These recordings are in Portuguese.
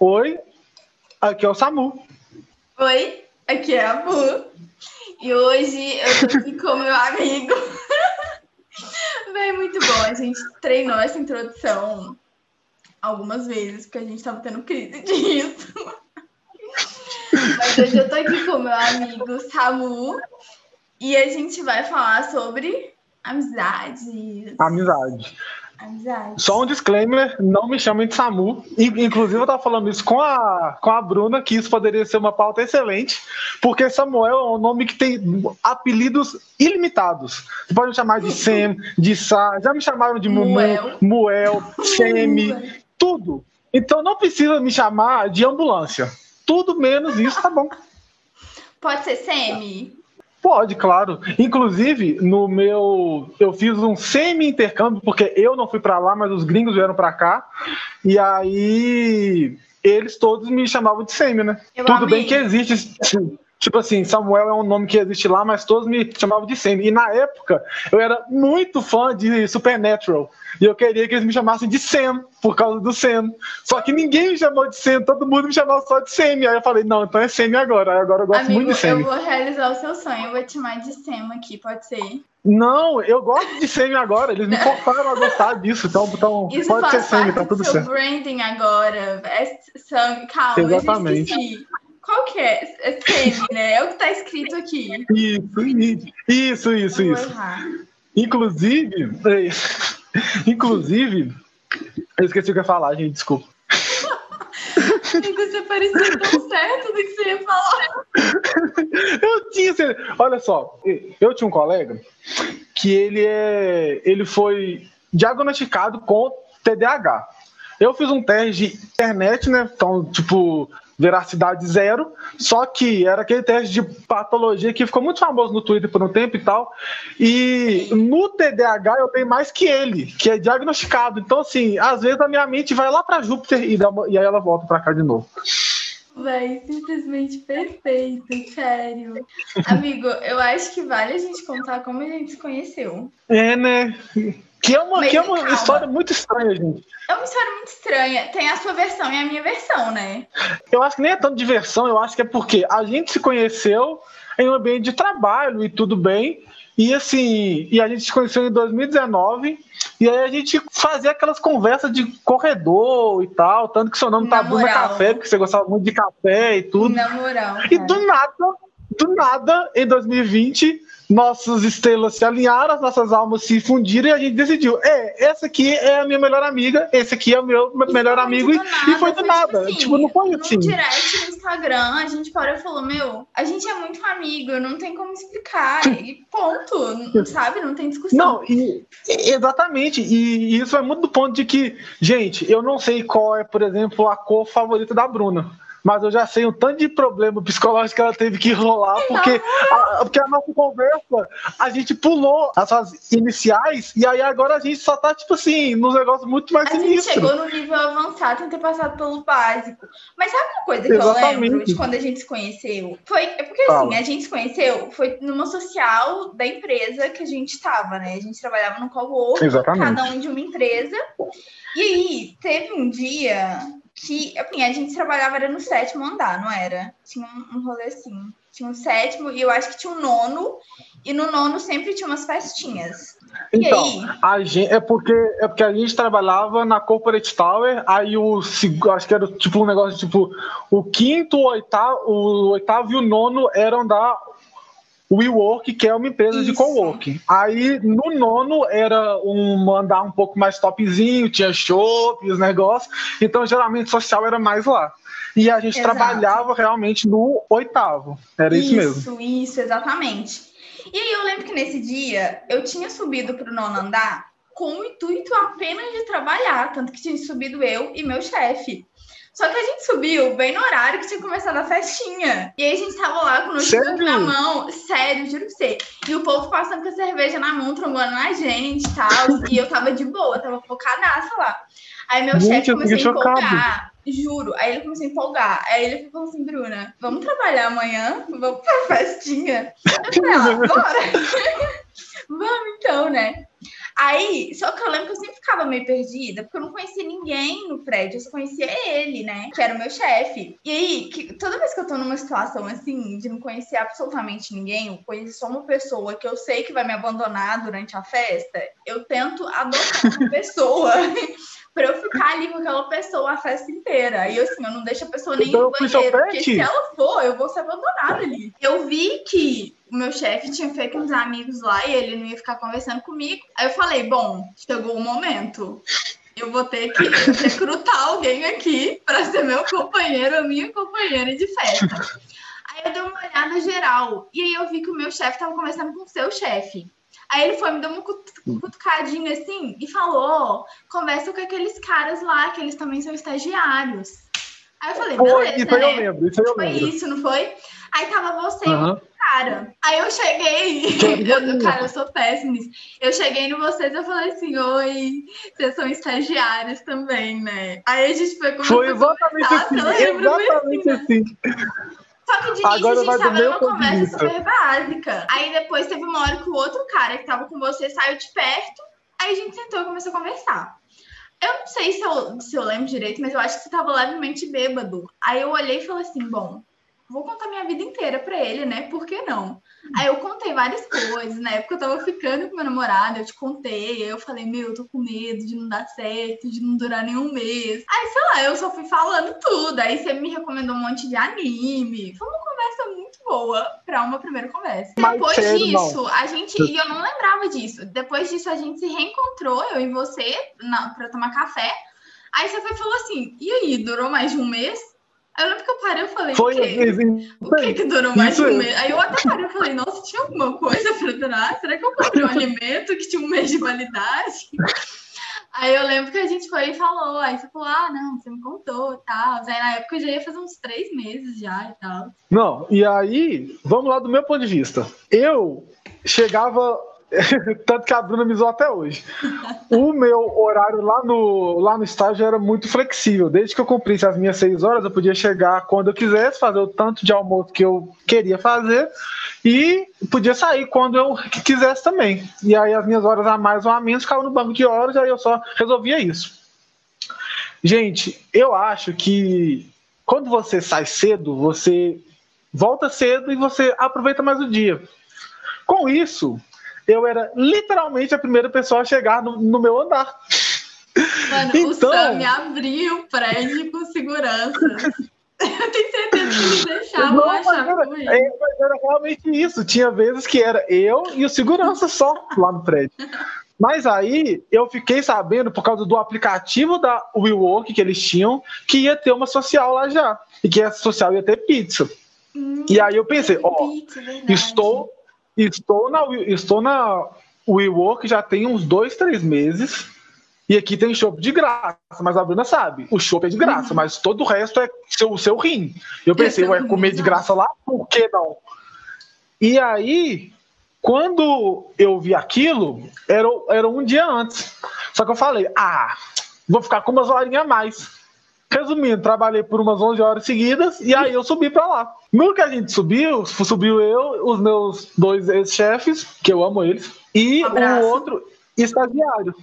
Oi, aqui é o Samu. Oi, aqui é a Bu. E hoje eu tô aqui com meu amigo. Bem, muito bom. A gente treinou essa introdução algumas vezes, porque a gente tava tendo crise disso. Mas hoje eu tô aqui com meu amigo Samu e a gente vai falar sobre amizade. Amizade. Amizade. Só um disclaimer, não me chamem de Samu. Inclusive, eu tava falando isso com a, com a Bruna, que isso poderia ser uma pauta excelente, porque Samuel é um nome que tem apelidos ilimitados. Você pode me chamar de Sam, de Sá, já me chamaram de Mumu. Muel, Semi, tudo. Então não precisa me chamar de ambulância. Tudo menos isso, tá bom. Pode ser semi? Pode, claro. Inclusive, no meu. Eu fiz um semi-intercâmbio, porque eu não fui para lá, mas os gringos vieram para cá. E aí. Eles todos me chamavam de semi, né? Eu Tudo bem amei. que existe. Tipo assim, Samuel é um nome que existe lá, mas todos me chamavam de semi. E na época, eu era muito fã de Supernatural. E eu queria que eles me chamassem de Sam, por causa do Sam. Só que ninguém me chamou de Sam, todo mundo me chamava só de Semi. Aí eu falei, não, então é Semi agora. Aí agora eu gosto Amigo, muito de Semi. eu vou realizar o seu sonho. Eu vou te chamar de Sam aqui, pode ser? Não, eu gosto de Semi agora. Eles me forçaram a gostar disso. Então, então Isso pode ser parte tá do tudo certo. branding agora. É Sam, calma, Exatamente. eu esqueci. Qual que é? É Semi, né? É o que tá escrito aqui. Isso, isso, isso, isso. Inclusive, inclusive, eu esqueci o que eu ia falar, gente, desculpa. Você parecia tão certo do que você ia falar. Eu tinha, olha só, eu tinha um colega que ele é, ele foi diagnosticado com TDAH. Eu fiz um teste de internet, né? Então, tipo, veracidade zero. Só que era aquele teste de patologia que ficou muito famoso no Twitter por um tempo e tal. E no TDAH eu tenho mais que ele, que é diagnosticado. Então, assim, às vezes a minha mente vai lá para Júpiter e, dá e aí ela volta para cá de novo. Véi, simplesmente perfeito, sério. Amigo, eu acho que vale a gente contar como a gente se conheceu. É, né? Que é uma, Mas que é uma calma. história muito estranha, gente. É uma história muito estranha. Tem a sua versão e a minha versão, né? Eu acho que nem é tanto diversão, eu acho que é porque a gente se conheceu em um ambiente de trabalho e tudo bem. E assim, e a gente se conheceu em 2019, e aí a gente fazia aquelas conversas de corredor e tal, tanto que seu nome tá moral. Café, porque você gostava muito de café e tudo. Na moral. E do nada, do nada, em 2020, nossas estrelas se alinharam, as nossas almas se fundiram e a gente decidiu: é, essa aqui é a minha melhor amiga, esse aqui é o meu E melhor amigo, e, do e foi do nada. assim, tipo, não foi no assim. direct no Instagram, a gente parou e falou: Meu, a gente é muito amigo, não tem como explicar. E ponto, sabe? Não tem discussão. Não, e- exatamente. E, e isso é muito do ponto de que, gente, eu não sei qual é, por exemplo, a cor favorita da Bruna. Mas eu já sei o tanto de problema psicológico que ela teve que rolar, porque a, porque a nossa conversa, a gente pulou as fases iniciais, e aí agora a gente só tá, tipo assim, nos negócios muito mais A gente sinistros. chegou no nível avançado sem ter passado pelo básico. Mas sabe uma coisa que Exatamente. eu lembro de quando a gente se conheceu? Foi, é porque assim, a gente se conheceu, foi numa social da empresa que a gente estava, né? A gente trabalhava no Exatamente. cada um de uma empresa. E aí, teve um dia que, assim, a gente trabalhava era no sétimo andar, não era? Tinha um, um rolê assim. Tinha um sétimo e eu acho que tinha um nono. E no nono sempre tinha umas festinhas. Então, a gente, é, porque, é porque a gente trabalhava na Corporate Tower, aí o acho que era tipo um negócio tipo o quinto, o oitavo, o oitavo e o nono eram da WeWork, que é uma empresa de Isso. coworking. Aí no nono era um andar um pouco mais topzinho, tinha shopping, os negócios, então geralmente social era mais lá. E a gente Exato. trabalhava realmente no oitavo. Era isso, mesmo. Isso, isso, exatamente. E aí eu lembro que nesse dia eu tinha subido para o nono andar com o intuito apenas de trabalhar, tanto que tinha subido eu e meu chefe. Só que a gente subiu bem no horário que tinha começado a festinha. E aí a gente tava lá com o notebook na mão, sério, juro pra você. E o povo passando com a cerveja na mão, trombando na gente e tal. e eu tava de boa, tava focadaça lá. Aí meu chefe começou a chocado. empolgar. Juro. Aí ele começou a empolgar. Aí ele falou assim, Bruna, vamos trabalhar amanhã? Vamos pra festinha? Eu falei, ah, bora. vamos então, né? Aí, só que eu lembro que eu sempre ficava meio perdida, porque eu não conhecia ninguém no prédio, eu só conhecia ele, né? Que era o meu chefe. E aí, que, toda vez que eu tô numa situação assim, de não conhecer absolutamente ninguém, eu conheço só uma pessoa que eu sei que vai me abandonar durante a festa, eu tento adotar uma pessoa pra eu ficar ali com aquela pessoa a festa inteira. E assim, eu não deixo a pessoa nem então, no banheiro, porque se ela for, eu vou ser abandonada ali. Eu vi que o meu chefe tinha feito uns amigos lá e ele não ia ficar conversando comigo. Aí eu falei, bom, chegou o momento. Eu vou ter que recrutar alguém aqui para ser meu companheiro, minha companheira de festa. Aí eu dei uma olhada geral. E aí eu vi que o meu chefe estava conversando com o seu chefe. Aí ele foi, me deu uma cutucadinha assim e falou: conversa com aqueles caras lá, que eles também são estagiários. Aí eu falei, beleza, isso né? eu lembro, isso eu foi lembro. isso, não foi? Aí tava você uhum. cara. Aí eu cheguei, eu, cara, eu sou péssima. Eu cheguei no vocês e falei assim, oi, vocês são estagiários também, né? Aí a gente foi começar Foi exatamente assim, exatamente assim. Só que de início Agora a gente tava numa conversa super básica. Aí depois teve uma hora que o outro cara que tava com você saiu de perto. Aí a gente sentou e começou a conversar. Eu não sei se eu, se eu lembro direito, mas eu acho que você tava levemente bêbado. Aí eu olhei e falei assim: bom, vou contar minha vida inteira pra ele, né? Por que não? Aí eu contei várias coisas. Na época eu tava ficando com meu namorado, eu te contei. Aí eu falei, meu, eu tô com medo de não dar certo, de não durar nenhum mês. Aí, sei lá, eu só fui falando tudo. Aí você me recomendou um monte de anime. Foi uma conversa muito boa pra uma primeira conversa. Mas Depois disso, não. a gente. E eu não lembrava disso. Depois disso, a gente se reencontrou, eu e você, na, pra tomar café. Aí você foi falou assim: e aí, durou mais de um mês? Eu lembro que eu parei e falei, Foi, o? Assim, o que que durou mais de um mês? Aí eu até parei e falei, nossa, tinha alguma coisa pra durar? Será que eu comprei um alimento que tinha um mês de validade? Aí eu lembro que a gente foi e falou, aí você falou, ah, não, você me contou e tal. Aí na época eu já ia fazer uns três meses já e tal. Não, e aí, vamos lá do meu ponto de vista. Eu chegava Tanto que a Bruna me zoou até hoje. O meu horário lá no, lá no estágio era muito flexível. Desde que eu cumprisse as minhas seis horas, eu podia chegar quando eu quisesse, fazer o tanto de almoço que eu queria fazer e podia sair quando eu quisesse também. E aí as minhas horas a mais ou a menos ficavam no banco de horas, e aí eu só resolvia isso. Gente, eu acho que quando você sai cedo, você volta cedo e você aproveita mais o dia. Com isso, eu era literalmente a primeira pessoa a chegar no, no meu andar. Mano, então... o Sam abriu o prédio com segurança. Eu tenho certeza que eles deixavam não, achar era, é, mas era realmente isso. Tinha vezes que era eu e o segurança só lá no prédio. Mas aí eu fiquei sabendo, por causa do aplicativo da WeWork que eles tinham, que ia ter uma social lá já. E que essa social ia ter pizza. Hum, e aí eu pensei, ó, pizza, estou Estou na, estou na WeWork já tem uns dois, três meses. E aqui tem chopp de graça, mas a Bruna sabe, o chopp é de graça, uhum. mas todo o resto é seu, seu rim. Eu pensei, vai comer de graça lá? Por que não? E aí, quando eu vi aquilo, era, era um dia antes. Só que eu falei, ah, vou ficar com umas horinhas a mais. Resumindo, trabalhei por umas 11 horas seguidas e aí eu subi para lá. No que a gente subiu, subiu eu, os meus dois ex-chefes, que eu amo eles, e um o outro estagiário.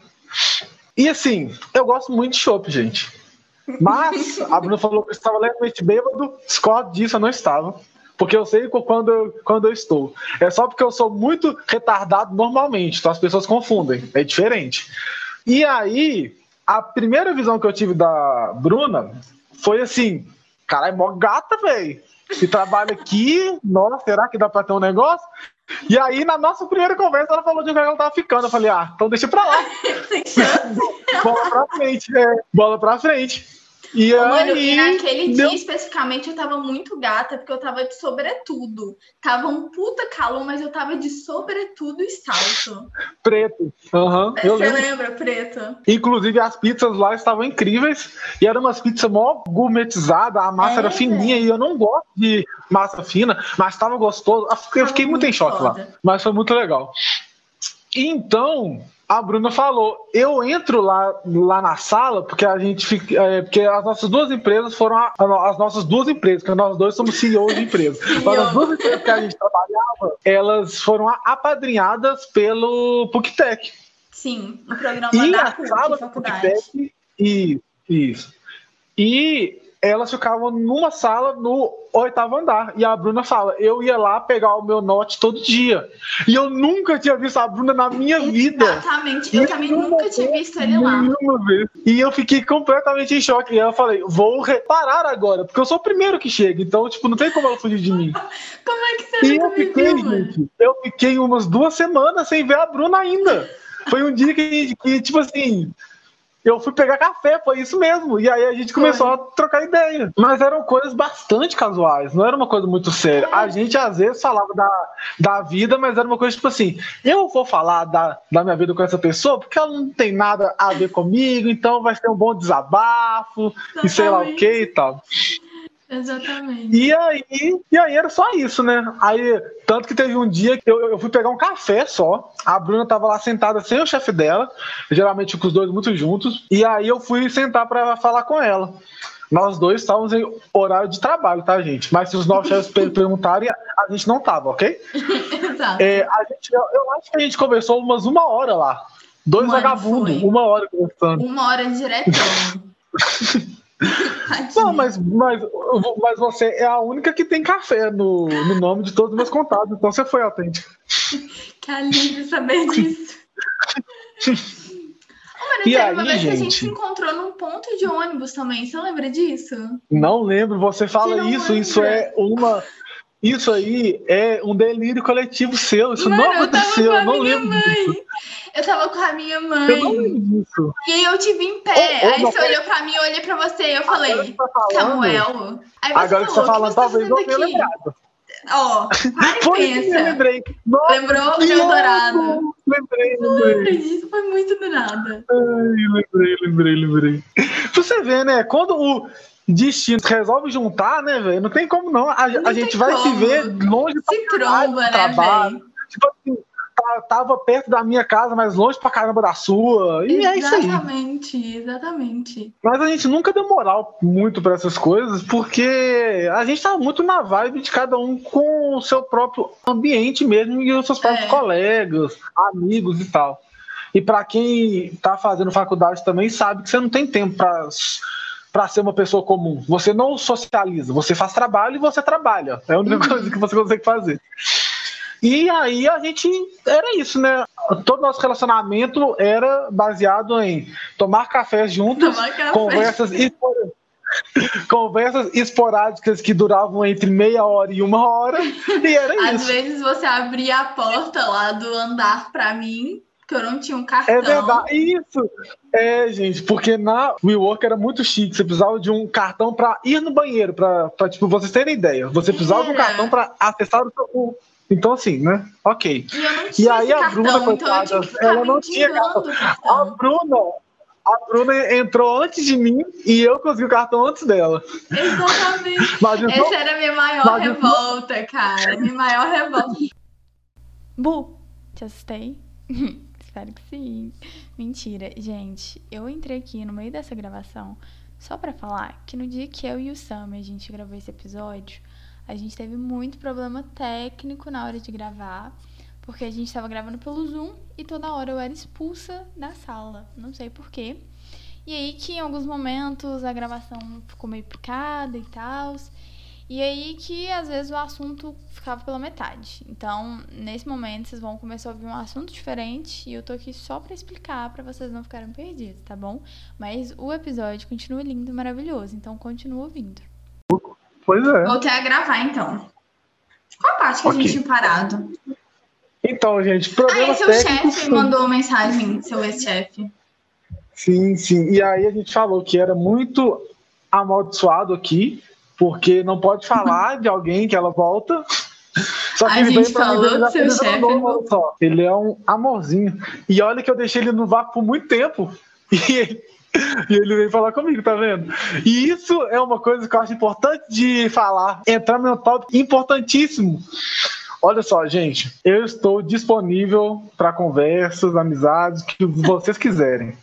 E assim, eu gosto muito de chopp, gente. Mas a Bruna falou que eu estava levemente bêbado, discordo disso, eu não estava. Porque eu sei quando eu, quando eu estou. É só porque eu sou muito retardado normalmente, então as pessoas confundem. É diferente. E aí, a primeira visão que eu tive da Bruna foi assim: caralho, mó gata, velho. Se trabalha aqui, nossa, será que dá pra ter um negócio? E aí, na nossa primeira conversa, ela falou de que ela tava ficando. Eu falei, ah, então deixa pra lá. bola pra frente, é, bola pra frente. E Ô, Mano, aí, e naquele deu... dia especificamente eu tava muito gata, porque eu tava de sobretudo. Tava um puta calor, mas eu tava de sobretudo e salto. Preto. Uhum, Você lembra, preto? Inclusive, as pizzas lá estavam incríveis. E eram umas pizzas mó gourmetizadas, a massa é, era fininha. E eu não gosto de massa fina, mas tava gostoso. Eu fiquei muito, muito em choque foda. lá. Mas foi muito legal. Então, a Bruna falou, eu entro lá, lá na sala, porque a gente fica. É, porque as nossas duas empresas foram a, a, as nossas duas empresas, porque nós dois somos CEOs de empresas. Mas as duas empresas que a gente trabalhava, elas foram apadrinhadas pelo PUCTEC. Sim, no programa E da a sala do faculdade. feedback, e isso. E elas ficavam numa sala no oitavo andar. E a Bruna fala: eu ia lá pegar o meu note todo dia. E eu nunca tinha visto a Bruna na minha vida. Exatamente. Eu também nunca tinha visto ele lá. Vez. E eu fiquei completamente em choque. E eu falei, vou reparar agora, porque eu sou o primeiro que chega, então, tipo, não tem como ela fugir de mim. Como é que você E eu fiquei, viu, gente, eu fiquei umas duas semanas sem ver a Bruna ainda. Foi um dia que, que, tipo assim, eu fui pegar café, foi isso mesmo. E aí a gente começou a trocar ideia. Mas eram coisas bastante casuais, não era uma coisa muito séria. A gente às vezes falava da, da vida, mas era uma coisa tipo assim: eu vou falar da, da minha vida com essa pessoa porque ela não tem nada a ver comigo, então vai ser um bom desabafo e sei lá o que e tal. Exatamente. E aí, e aí era só isso, né? Aí, tanto que teve um dia que eu, eu fui pegar um café só. A Bruna tava lá sentada sem o chefe dela, geralmente com os dois muito juntos. E aí eu fui sentar pra falar com ela. Nós dois estávamos em horário de trabalho, tá, gente? Mas se os novos chefes per- perguntarem, a gente não tava, ok? Exato. É, a gente, eu, eu acho que a gente conversou umas uma hora lá. Dois vagabundos, uma hora conversando. Uma hora diretão. Não, mas, mas, mas você é a única que tem café no, no nome de todos os meus contatos, então você foi autêntica. Que alívio saber disso. Mano, E aí, uma vez que a gente gente? se encontrou num ponto de ônibus também. Você lembra disso? Não lembro, você fala isso, isso lembra? é uma. Isso aí é um delírio coletivo seu, isso Mano, não eu tava aconteceu, com a eu não minha lembro. mãe. Eu tava com a minha Eu não mãe. disso. E aí eu te vi em pé. Aí você olhou pra mim, eu olhei pra você e eu falei, tá falando, Samuel. Aí você agora que você tá falou, falando, você tá talvez eu tenha lembrado. Ó, para e Foi isso pensa. lembrei. Nossa, Lembrou dourado? louco! Lembrei, lembrei. disso? Foi muito do nada. Ai, lembrei, lembrei, lembrei. Pra você ver, né? Quando o destino resolve juntar, né, velho? Não tem como não. A, Não a gente vai se como. ver longe pra Se caralho tromba, né, trabalho. velho? Tipo assim, tá- tava perto da minha casa, mas longe pra caramba da sua. E é isso aí. Exatamente, exatamente. Mas a gente nunca deu moral muito pra essas coisas, porque a gente tá muito na vibe de cada um com o seu próprio ambiente mesmo e os seus próprios É. colegas, amigos e tal. E pra quem tá fazendo faculdade também sabe que você não tem tempo pra para ser uma pessoa comum. Você não socializa, você faz trabalho e você trabalha. É a única Uhum. coisa que você consegue fazer. E aí a gente era isso, né? Todo nosso relacionamento era baseado em tomar café juntos, Tomar café. conversas conversas esporádicas que duravam entre meia hora e uma hora. E era Às isso. vezes você abria a porta lá do andar pra mim, que eu não tinha um cartão. É verdade, isso. É, gente, porque na WeWork era muito chique. Você precisava de um cartão para ir no banheiro, para tipo, vocês terem ideia. Você precisava de um Era. cartão para acessar o seu. o- Então, assim, né? Ok. E E aí a cartão, Bruna, então eu coitada, ela não tinha mendigando o A cartão. Bruna, a Bruna entrou antes de mim e eu consegui o cartão antes dela. Exatamente. Mas isso não- Essa era a minha maior Mas isso não- revolta, cara. Minha maior revolta. Bu, te assustei? Espero que sim. Mentira, gente. Eu entrei aqui no meio dessa gravação só pra falar que no dia que eu e o Sam a gente gravou esse episódio, a gente teve muito problema técnico na hora de gravar, porque a gente tava gravando pelo Zoom e toda hora eu era expulsa da sala. Não sei porquê. E aí que em alguns momentos a gravação ficou meio picada e tal. E aí que às vezes o assunto ficava pela metade. Então, nesse momento, vocês vão começar a ouvir um assunto diferente e eu tô aqui só pra explicar pra vocês não ficarem perdidos, tá bom? Mas o episódio continua lindo maravilhoso, então continua ouvindo. Pois é. Voltei a gravar, então. Qual a parte que a Ok. gente tinha parado? Então, gente, Ah, é o técnicos. chefe mandou uma mensagem, seu ex-chefe. Sim, sim. E aí a gente falou que era muito amaldiçoado aqui, porque não pode falar de alguém que ela volta. Só que A gente falou que seu chefe. Ele é um amorzinho. E olha que eu deixei ele no vácuo por muito tempo. E ele, e ele veio falar comigo, tá vendo? E isso é uma coisa que eu acho importante de falar. Entrar no tópico importantíssimo. Olha só, gente, eu estou disponível para conversas, amizades, que vocês quiserem.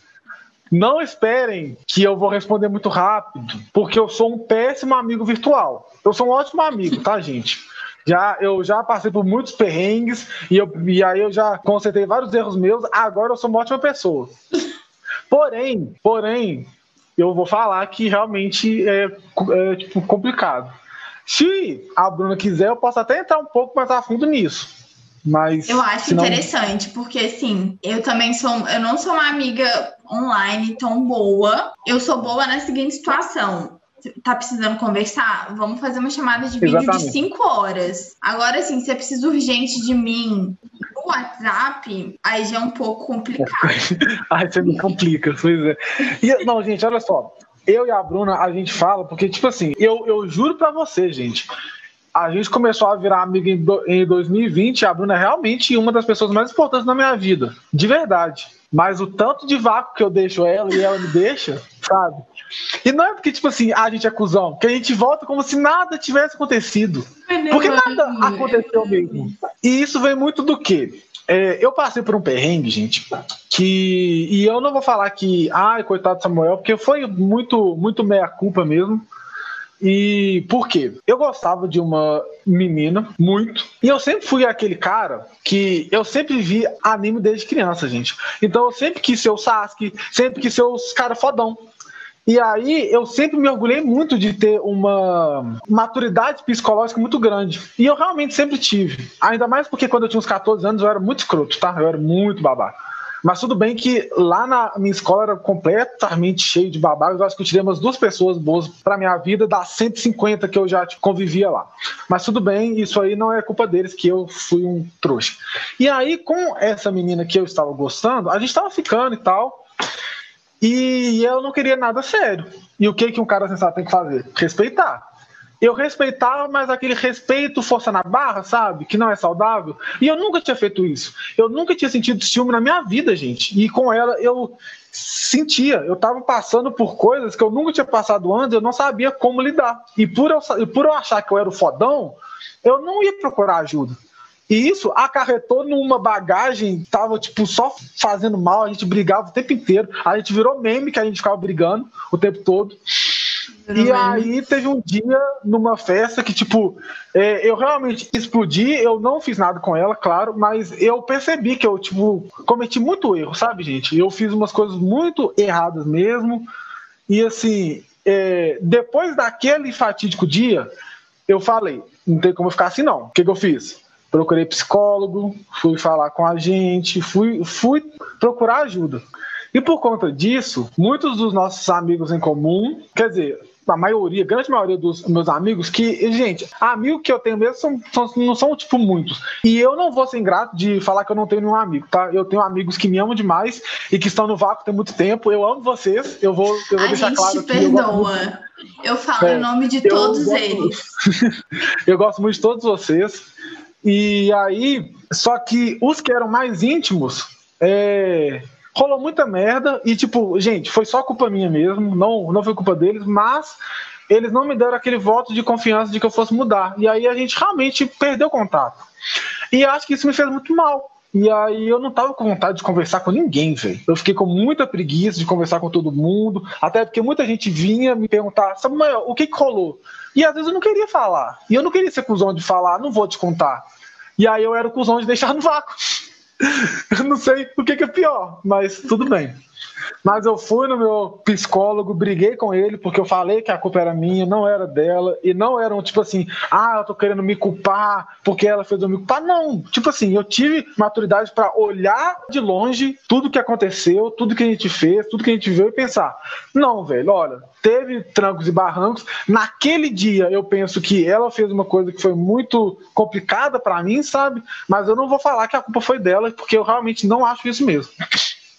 Não esperem que eu vou responder muito rápido, porque eu sou um péssimo amigo virtual. Eu sou um ótimo amigo, tá, gente? Já, eu já passei por muitos perrengues e, eu, e aí eu já consertei vários erros meus. Agora eu sou uma ótima pessoa. Porém, porém, eu vou falar que realmente é, é tipo, complicado. Se a Bruna quiser, eu posso até entrar um pouco mais a fundo nisso. Mas eu acho senão... interessante, porque assim, eu também sou, eu não sou uma amiga online tão boa. Eu sou boa na seguinte situação tá precisando conversar, vamos fazer uma chamada de vídeo Exatamente. de 5 horas. Agora, assim, se é preciso urgente de mim WhatsApp, aí já é um pouco complicado. aí você me complica, pois é. E, não, gente, olha só. Eu e a Bruna, a gente fala, porque, tipo assim, eu, eu juro pra você, gente, a gente começou a virar amiga em, do, em 2020. A Bruna é realmente uma das pessoas mais importantes na minha vida, de verdade. Mas o tanto de vácuo que eu deixo ela e ela me deixa, sabe? E não é porque, tipo assim, a gente é cuzão, que a gente volta como se nada tivesse acontecido. Porque nada aconteceu mesmo. E isso vem muito do quê? É, eu passei por um perrengue, gente, que. E eu não vou falar que, ai, coitado do Samuel, porque foi muito, muito meia-culpa mesmo. E por quê? Eu gostava de uma menina, muito. E eu sempre fui aquele cara que eu sempre vi anime desde criança, gente. Então eu sempre quis ser o Sasuke, sempre quis ser os caras fodão. E aí eu sempre me orgulhei muito de ter uma maturidade psicológica muito grande. E eu realmente sempre tive. Ainda mais porque quando eu tinha uns 14 anos eu era muito escroto, tá? Eu era muito babaca. Mas tudo bem que lá na minha escola era completamente cheio de babacas. Eu acho que eu tirei umas duas pessoas boas para minha vida das 150 que eu já convivia lá. Mas tudo bem, isso aí não é culpa deles, que eu fui um trouxa. E aí, com essa menina que eu estava gostando, a gente estava ficando e tal. E eu não queria nada sério. E o que, que um cara sensato tem que fazer? Respeitar. Eu respeitava, mas aquele respeito força na barra, sabe? Que não é saudável. E eu nunca tinha feito isso. Eu nunca tinha sentido ciúme na minha vida, gente. E com ela eu sentia. Eu estava passando por coisas que eu nunca tinha passado antes, eu não sabia como lidar. E por eu, por eu achar que eu era o fodão, eu não ia procurar ajuda. E isso acarretou numa bagagem, tava tipo só fazendo mal, a gente brigava o tempo inteiro. A gente virou meme que a gente ficava brigando o tempo todo. E aí teve um dia numa festa que, tipo, é, eu realmente explodi, eu não fiz nada com ela, claro, mas eu percebi que eu, tipo, cometi muito erro, sabe, gente? Eu fiz umas coisas muito erradas mesmo. E assim, é, depois daquele fatídico dia, eu falei, não tem como ficar assim não. O que, que eu fiz? procurei psicólogo, fui falar com a gente, fui, fui procurar ajuda. E por conta disso, muitos dos nossos amigos em comum, quer dizer, a maioria, a grande maioria dos meus amigos, que, gente, amigo que eu tenho mesmo são, são, não são, tipo, muitos. E eu não vou ser ingrato de falar que eu não tenho nenhum amigo, tá? Eu tenho amigos que me amam demais e que estão no vácuo tem muito tempo. Eu amo vocês, eu vou, eu vou a deixar claro aqui. Perdoa. Eu, eu falo é, em nome de todos gosto, eles. eu gosto muito de todos vocês. E aí, só que os que eram mais íntimos, é, rolou muita merda e, tipo, gente, foi só culpa minha mesmo, não, não foi culpa deles, mas eles não me deram aquele voto de confiança de que eu fosse mudar. E aí a gente realmente perdeu contato. E acho que isso me fez muito mal. E aí eu não tava com vontade de conversar com ninguém, velho. Eu fiquei com muita preguiça de conversar com todo mundo, até porque muita gente vinha me perguntar, maior, o que, que rolou? E às vezes eu não queria falar. E eu não queria ser cuzão de falar, não vou te contar. E aí eu era o cuzão de deixar no vácuo. Eu não sei o que, que é pior, mas tudo bem. Mas eu fui no meu psicólogo, briguei com ele, porque eu falei que a culpa era minha, não era dela, e não eram tipo assim, ah, eu tô querendo me culpar porque ela fez eu me culpar. Não, tipo assim, eu tive maturidade para olhar de longe tudo que aconteceu, tudo que a gente fez, tudo que a gente viu e pensar: não, velho, olha, teve trancos e barrancos. Naquele dia eu penso que ela fez uma coisa que foi muito complicada para mim, sabe? Mas eu não vou falar que a culpa foi dela, porque eu realmente não acho isso mesmo.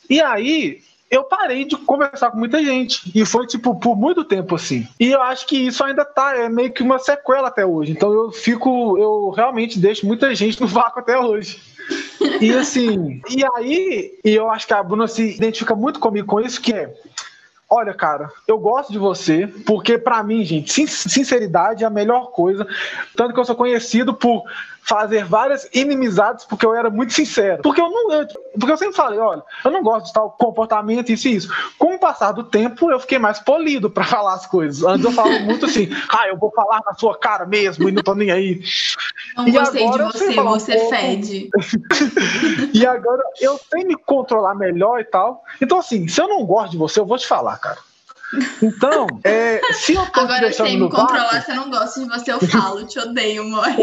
E aí, eu parei de conversar com muita gente. E foi, tipo, por muito tempo assim. E eu acho que isso ainda tá, é meio que uma sequela até hoje. Então eu fico, eu realmente deixo muita gente no vácuo até hoje. E assim, e aí, e eu acho que a Bruna se identifica muito comigo com isso, que é Olha, cara, eu gosto de você, porque para mim, gente, sinceridade é a melhor coisa. Tanto que eu sou conhecido por fazer várias inimizades porque eu era muito sincero. Porque eu não. Eu, porque eu sempre falei, olha, eu não gosto de tal comportamento, isso e isso. Com o passar do tempo, eu fiquei mais polido para falar as coisas. Antes eu falava muito assim, ah, eu vou falar na sua cara mesmo e não tô nem aí. Não e gostei de você, você um fede. e agora eu sei me controlar melhor e tal. Então, assim, se eu não gosto de você, eu vou te falar, cara. Então, é, se eu tô Agora eu sei me controlar, vácuo, se eu não gosto de você, eu falo, te odeio, mãe.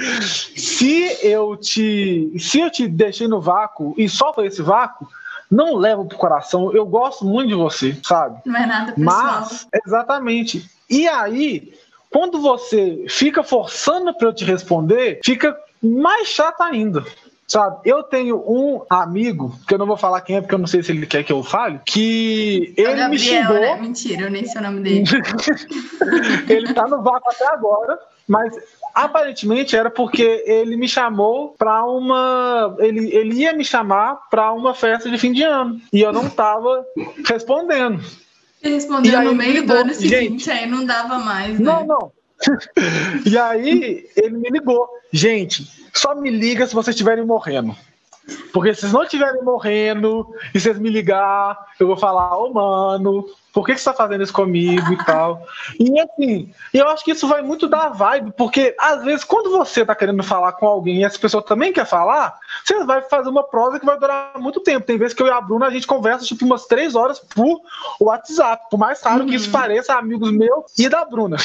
se eu te. Se eu te deixei no vácuo e só foi esse vácuo, não levo pro coração. Eu gosto muito de você, sabe? Não é nada pessoal. Mas, exatamente. E aí, quando você fica forçando para eu te responder, fica mais chato ainda. Sabe, eu tenho um amigo, que eu não vou falar quem é, porque eu não sei se ele quer que eu fale, que ele é Gabriel, me xingou. Né? Mentira, eu nem sei o nome dele. ele tá no vácuo até agora, mas aparentemente era porque ele me chamou para uma. Ele, ele ia me chamar para uma festa de fim de ano. E eu não tava respondendo. Ele respondeu no meio do ano seguinte, aí não dava mais. Né? Não, não. e aí ele me ligou. Gente, só me liga se vocês estiverem morrendo. Porque se vocês não estiverem morrendo e vocês me ligar, eu vou falar, ô oh, mano, por que, que você tá fazendo isso comigo e tal? E assim, eu acho que isso vai muito da vibe, porque às vezes quando você tá querendo falar com alguém e essa pessoa também quer falar, você vai fazer uma prosa que vai durar muito tempo. Tem vezes que eu e a Bruna a gente conversa tipo umas três horas por WhatsApp, por mais raro uhum. que isso uhum. pareça, amigos meus e da Bruna.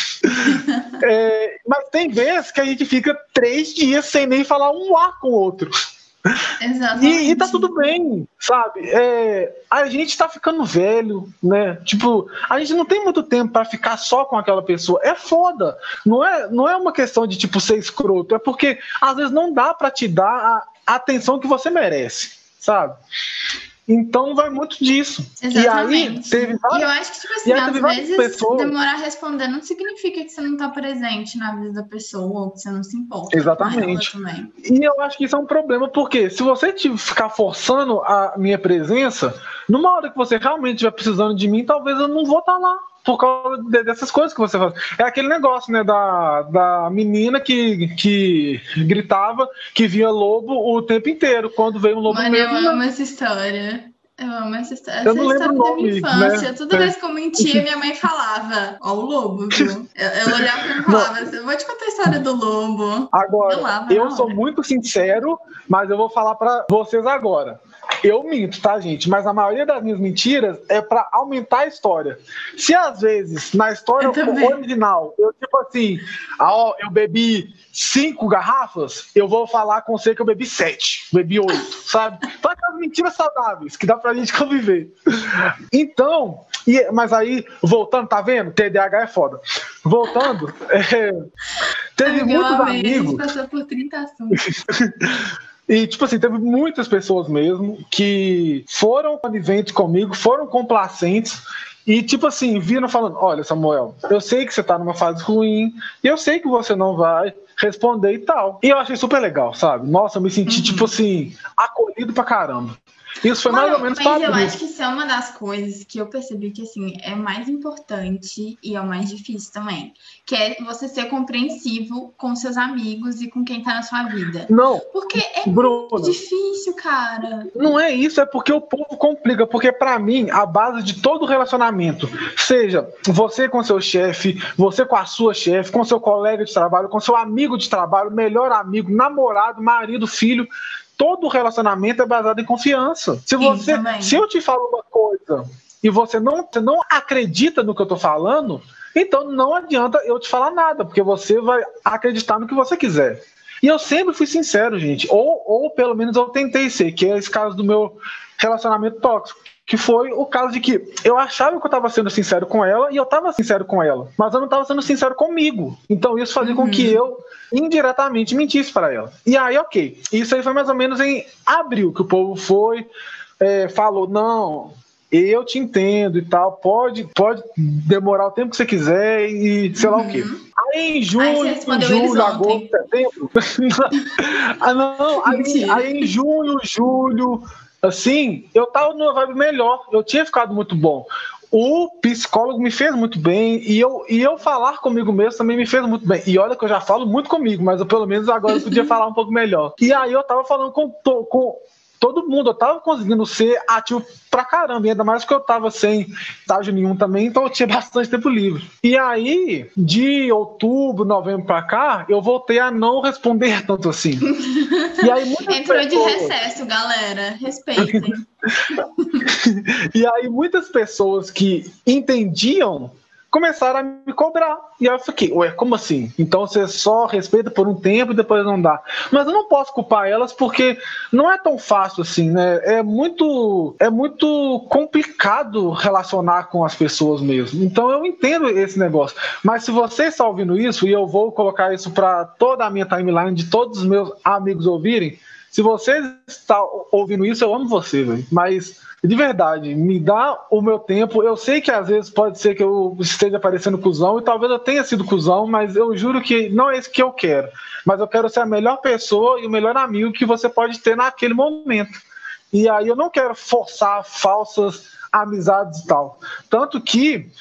é, mas tem vezes que a gente fica três dias sem nem falar um ar com o outro. Exatamente. E, e tá tudo bem, sabe? É, a gente tá ficando velho, né? Tipo, a gente não tem muito tempo para ficar só com aquela pessoa. É foda. Não é, não é uma questão de, tipo, ser escroto. É porque às vezes não dá para te dar a atenção que você merece, sabe? Então vai muito disso. Exatamente. E aí teve várias, e eu acho que, tipo assim, às vezes pessoas... demorar a responder não significa que você não está presente na vida da pessoa ou que você não se importa. Exatamente. E eu acho que isso é um problema, porque se você ficar forçando a minha presença, numa hora que você realmente estiver precisando de mim, talvez eu não vou estar tá lá por causa de, dessas coisas que você faz. É aquele negócio, né, da, da menina que, que gritava que via lobo o tempo inteiro, quando veio um lobo Mano, mesmo. eu amo essa história. Eu amo essa história. Eu essa história da minha infância. Né? Toda é. vez que eu mentia, minha mãe falava, ó, o lobo, viu? Eu, eu olhava pra mim e falava, eu vou te contar a história do lobo. Agora, eu, eu sou muito sincero, mas eu vou falar para vocês agora. Eu minto, tá, gente? Mas a maioria das minhas mentiras é para aumentar a história. Se às vezes, na história original, eu tipo assim, ah, ó, eu bebi cinco garrafas, eu vou falar com você que eu bebi sete, bebi oito, sabe? Só aquelas mentiras saudáveis que dá pra gente conviver. Então, e, mas aí, voltando, tá vendo? TDAH é foda. Voltando, é, teve muitos amei, amigos. A gente passou por 30 assuntos. E, tipo assim, teve muitas pessoas mesmo que foram coniventes comigo, foram complacentes e, tipo assim, viram falando: Olha, Samuel, eu sei que você tá numa fase ruim, e eu sei que você não vai responder e tal. E eu achei super legal, sabe? Nossa, eu me senti, uhum. tipo assim, acolhido pra caramba. Isso foi mais ou menos Mas eu acho que isso é uma das coisas que eu percebi que assim é mais importante e é o mais difícil também, que é você ser compreensivo com seus amigos e com quem tá na sua vida. Não. Porque é muito difícil, cara. Não é isso, é porque o povo complica, porque para mim a base de todo relacionamento, seja você com seu chefe, você com a sua chefe, com seu colega de trabalho, com seu amigo de trabalho, melhor amigo, namorado, marido, filho, todo relacionamento é baseado em confiança. Se você, se eu te falo uma coisa e você não, você não acredita no que eu tô falando, então não adianta eu te falar nada, porque você vai acreditar no que você quiser. E eu sempre fui sincero, gente. Ou, ou pelo menos eu tentei ser, que é esse caso do meu relacionamento tóxico. Que foi o caso de que eu achava que eu estava sendo sincero com ela e eu estava sincero com ela, mas eu não estava sendo sincero comigo. Então isso fazia uhum. com que uhum. eu indiretamente mentisse para ela. E aí, ok. Isso aí foi mais ou menos em abril que o povo foi, é, falou: não, eu te entendo e tal, pode, pode demorar o tempo que você quiser e sei uhum. lá o quê. Uhum. Aí em junho, em julho, agosto, setembro. ah, não, aí, aí, em junho, julho, assim, eu tava numa vibe melhor, eu tinha ficado muito bom. O psicólogo me fez muito bem e eu, e eu falar comigo mesmo também me fez muito bem. E olha que eu já falo muito comigo, mas eu, pelo menos agora eu podia falar um pouco melhor. E aí eu tava falando com, com, todo mundo, eu tava conseguindo ser ativo pra caramba, ainda mais que eu tava sem estágio nenhum também, então eu tinha bastante tempo livre. E aí, de outubro, novembro pra cá, eu voltei a não responder tanto assim. E aí, Entrou pessoas... de recesso, galera. Respeitem. e aí, muitas pessoas que entendiam começaram a me cobrar. E eu fiquei, ué, como assim? Então você só respeita por um tempo e depois não dá. Mas eu não posso culpar elas porque não é tão fácil assim, né? É muito, é muito complicado relacionar com as pessoas mesmo. Então eu entendo esse negócio. Mas se você está ouvindo isso, e eu vou colocar isso para toda a minha timeline de todos os meus amigos ouvirem, se você está ouvindo isso, eu amo você, velho. Mas de verdade, me dá o meu tempo. Eu sei que às vezes pode ser que eu esteja parecendo cuzão, e talvez eu tenha sido cuzão, mas eu juro que não é isso que eu quero. Mas eu quero ser a melhor pessoa e o melhor amigo que você pode ter naquele momento. E aí eu não quero forçar falsas amizades e tal. Tanto que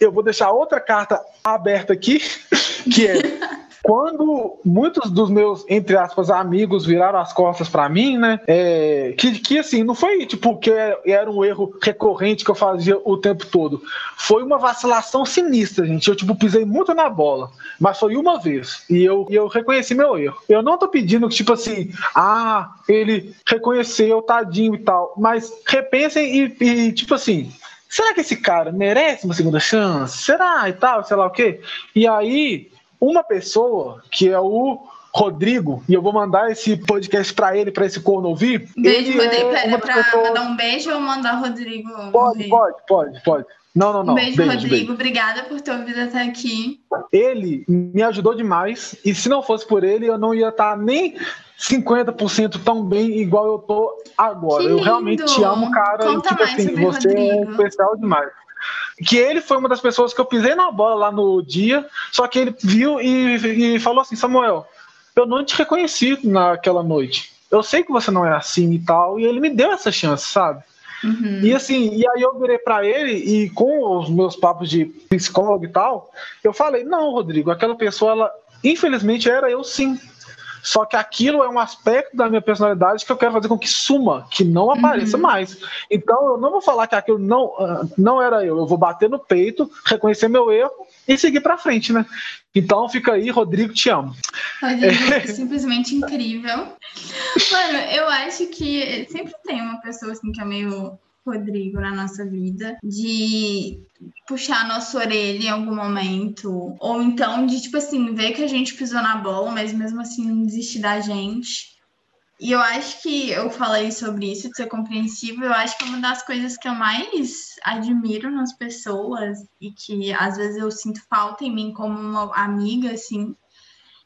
eu vou deixar outra carta aberta aqui, que é quando muitos dos meus, entre aspas, amigos viraram as costas para mim, né? É, que, que assim, não foi tipo que era um erro recorrente que eu fazia o tempo todo. Foi uma vacilação sinistra, gente. Eu, tipo, pisei muito na bola. Mas foi uma vez. E eu, eu reconheci meu erro. Eu não tô pedindo que, tipo assim, ah, ele reconheceu, tadinho e tal. Mas repensem e, e tipo assim, será que esse cara merece uma segunda chance? Será e tal, sei lá o quê? E aí uma pessoa, que é o Rodrigo, e eu vou mandar esse podcast para ele, para esse corno ouvir. Beijo, Rodrigo. É Pera, pra pessoa... mandar um beijo ou mandar o Rodrigo? Pode, ouvir? pode, pode, pode. Não, não, não. Um beijo, beijo Rodrigo. Beijo. Obrigada por ter ouvido até aqui. Ele me ajudou demais, e se não fosse por ele, eu não ia estar tá nem 50% tão bem igual eu tô agora. Eu realmente te amo, cara. Conta tipo assim, você Rodrigo. é especial demais que ele foi uma das pessoas que eu pisei na bola lá no dia, só que ele viu e, e falou assim: Samuel, eu não te reconheci naquela noite. Eu sei que você não é assim e tal, e ele me deu essa chance, sabe? Uhum. E assim, e aí eu virei para ele e com os meus papos de psicólogo e tal, eu falei: "Não, Rodrigo, aquela pessoa ela infelizmente era eu sim. Só que aquilo é um aspecto da minha personalidade que eu quero fazer com que suma, que não apareça uhum. mais. Então eu não vou falar que aquilo não, uh, não era eu. Eu vou bater no peito, reconhecer meu erro e seguir para frente, né? Então fica aí, Rodrigo, te amo. Rodrigo, é simplesmente incrível. Mano, eu acho que sempre tem uma pessoa assim que é meio Rodrigo na nossa vida, de puxar a nossa orelha em algum momento, ou então de, tipo assim, ver que a gente pisou na bola, mas mesmo assim não desistir da gente. E eu acho que eu falei sobre isso, de ser compreensivo, eu acho que é uma das coisas que eu mais admiro nas pessoas e que às vezes eu sinto falta em mim como uma amiga, assim.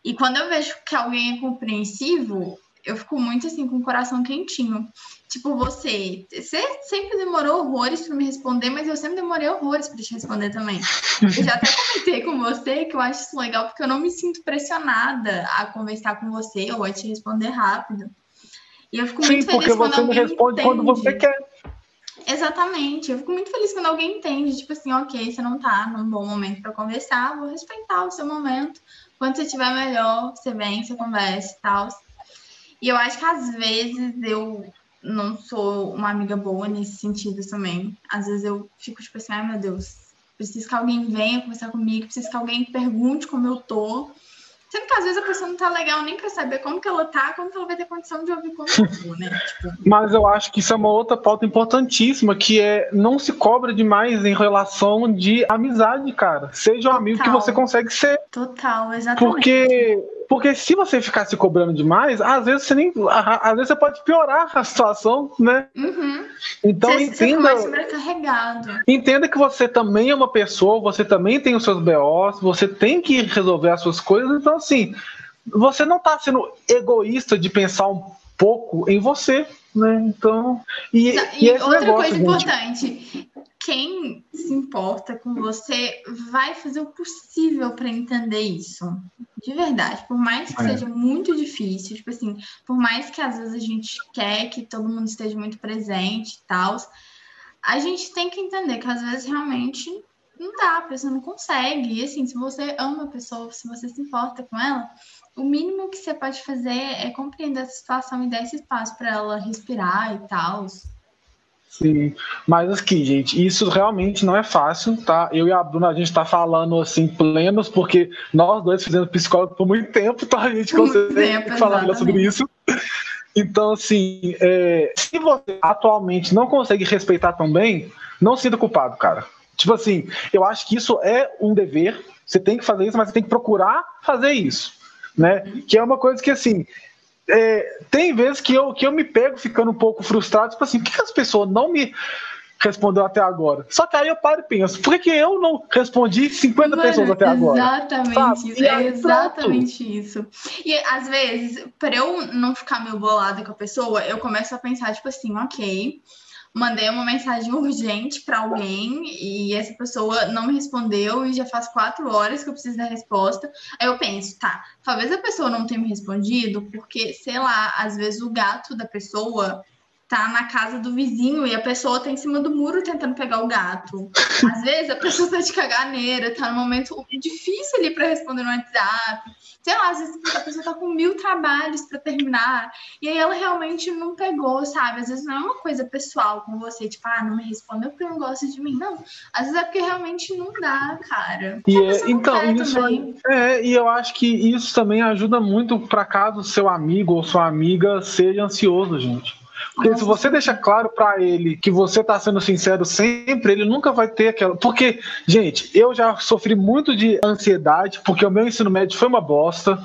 E quando eu vejo que alguém é compreensivo, eu fico muito assim com o coração quentinho. Tipo, você, você sempre demorou horrores para me responder, mas eu sempre demorei horrores para te responder também. Eu já até comentei com você que eu acho isso legal porque eu não me sinto pressionada a conversar com você ou a te responder rápido. E eu fico Sim, muito feliz porque quando você me responde entende. quando você quer. Exatamente. Eu fico muito feliz quando alguém entende, tipo assim, ok, você não tá num bom momento para conversar, vou respeitar o seu momento. Quando você estiver melhor, você vem, você conversa e tal. E eu acho que às vezes eu não sou uma amiga boa nesse sentido também. Às vezes eu fico tipo assim, ai meu Deus, preciso que alguém venha conversar comigo, preciso que alguém pergunte como eu tô. Sendo que às vezes a pessoa não tá legal nem pra saber como que ela tá, como que ela vai ter condição de ouvir como eu tô, né? Tipo... Mas eu acho que isso é uma outra pauta importantíssima, que é não se cobra demais em relação de amizade, cara. Seja um amigo que você consegue ser. Total, exatamente. Porque porque se você ficar se cobrando demais, às vezes você nem. Às vezes você pode piorar a situação, né? Uhum. Então você, entenda. Você sobrecarregado. Entenda que você também é uma pessoa, você também tem os seus BOs, você tem que resolver as suas coisas. Então, assim, você não está sendo egoísta de pensar um pouco em você, né? Então. E, não, e, e outra negócio, coisa gente, importante quem se importa com você vai fazer o possível para entender isso. De verdade, por mais que é. seja muito difícil, tipo assim, por mais que às vezes a gente quer que todo mundo esteja muito presente e tal, a gente tem que entender que às vezes realmente não dá, a pessoa não consegue. E assim, se você ama a pessoa, se você se importa com ela, o mínimo que você pode fazer é compreender essa situação e dar esse espaço para ela respirar e tal. Sim, mas aqui, gente, isso realmente não é fácil, tá? Eu e a Bruna, a gente tá falando assim, plenos, porque nós dois fizemos psicólogo por muito tempo, então a gente consegue tempo, falar sobre isso. Então, assim, é, se você atualmente não consegue respeitar tão bem, não sinta culpado, cara. Tipo assim, eu acho que isso é um dever, você tem que fazer isso, mas você tem que procurar fazer isso, né? Que é uma coisa que, assim, é, tem vezes que eu, que eu me pego ficando um pouco frustrado, tipo assim, por que, que as pessoas não me respondeu até agora. Só que aí eu paro e penso, por que, que eu não respondi 50 Mano, pessoas até agora? Exatamente isso, é exatamente pronto. isso. E às vezes, para eu não ficar meio bolada com a pessoa, eu começo a pensar, tipo assim, ok, mandei uma mensagem urgente para alguém e essa pessoa não me respondeu e já faz quatro horas que eu preciso da resposta. Aí eu penso, tá, talvez a pessoa não tenha me respondido porque, sei lá, às vezes o gato da pessoa tá na casa do vizinho e a pessoa tá em cima do muro tentando pegar o gato. Às vezes a pessoa tá de caganeira, tá num momento difícil ali para responder no WhatsApp. Sei lá, às vezes a pessoa tá com mil trabalhos para terminar e aí ela realmente não pegou, sabe? Às vezes não é uma coisa pessoal com você, tipo, ah, não me respondeu porque não gosta de mim. Não, às vezes é porque realmente não dá, cara. E é, então, isso é, e eu acho que isso também ajuda muito para caso seu amigo ou sua amiga seja ansioso, gente. Porque se você deixa claro para ele que você tá sendo sincero sempre, ele nunca vai ter aquela. Porque, gente, eu já sofri muito de ansiedade, porque o meu ensino médio foi uma bosta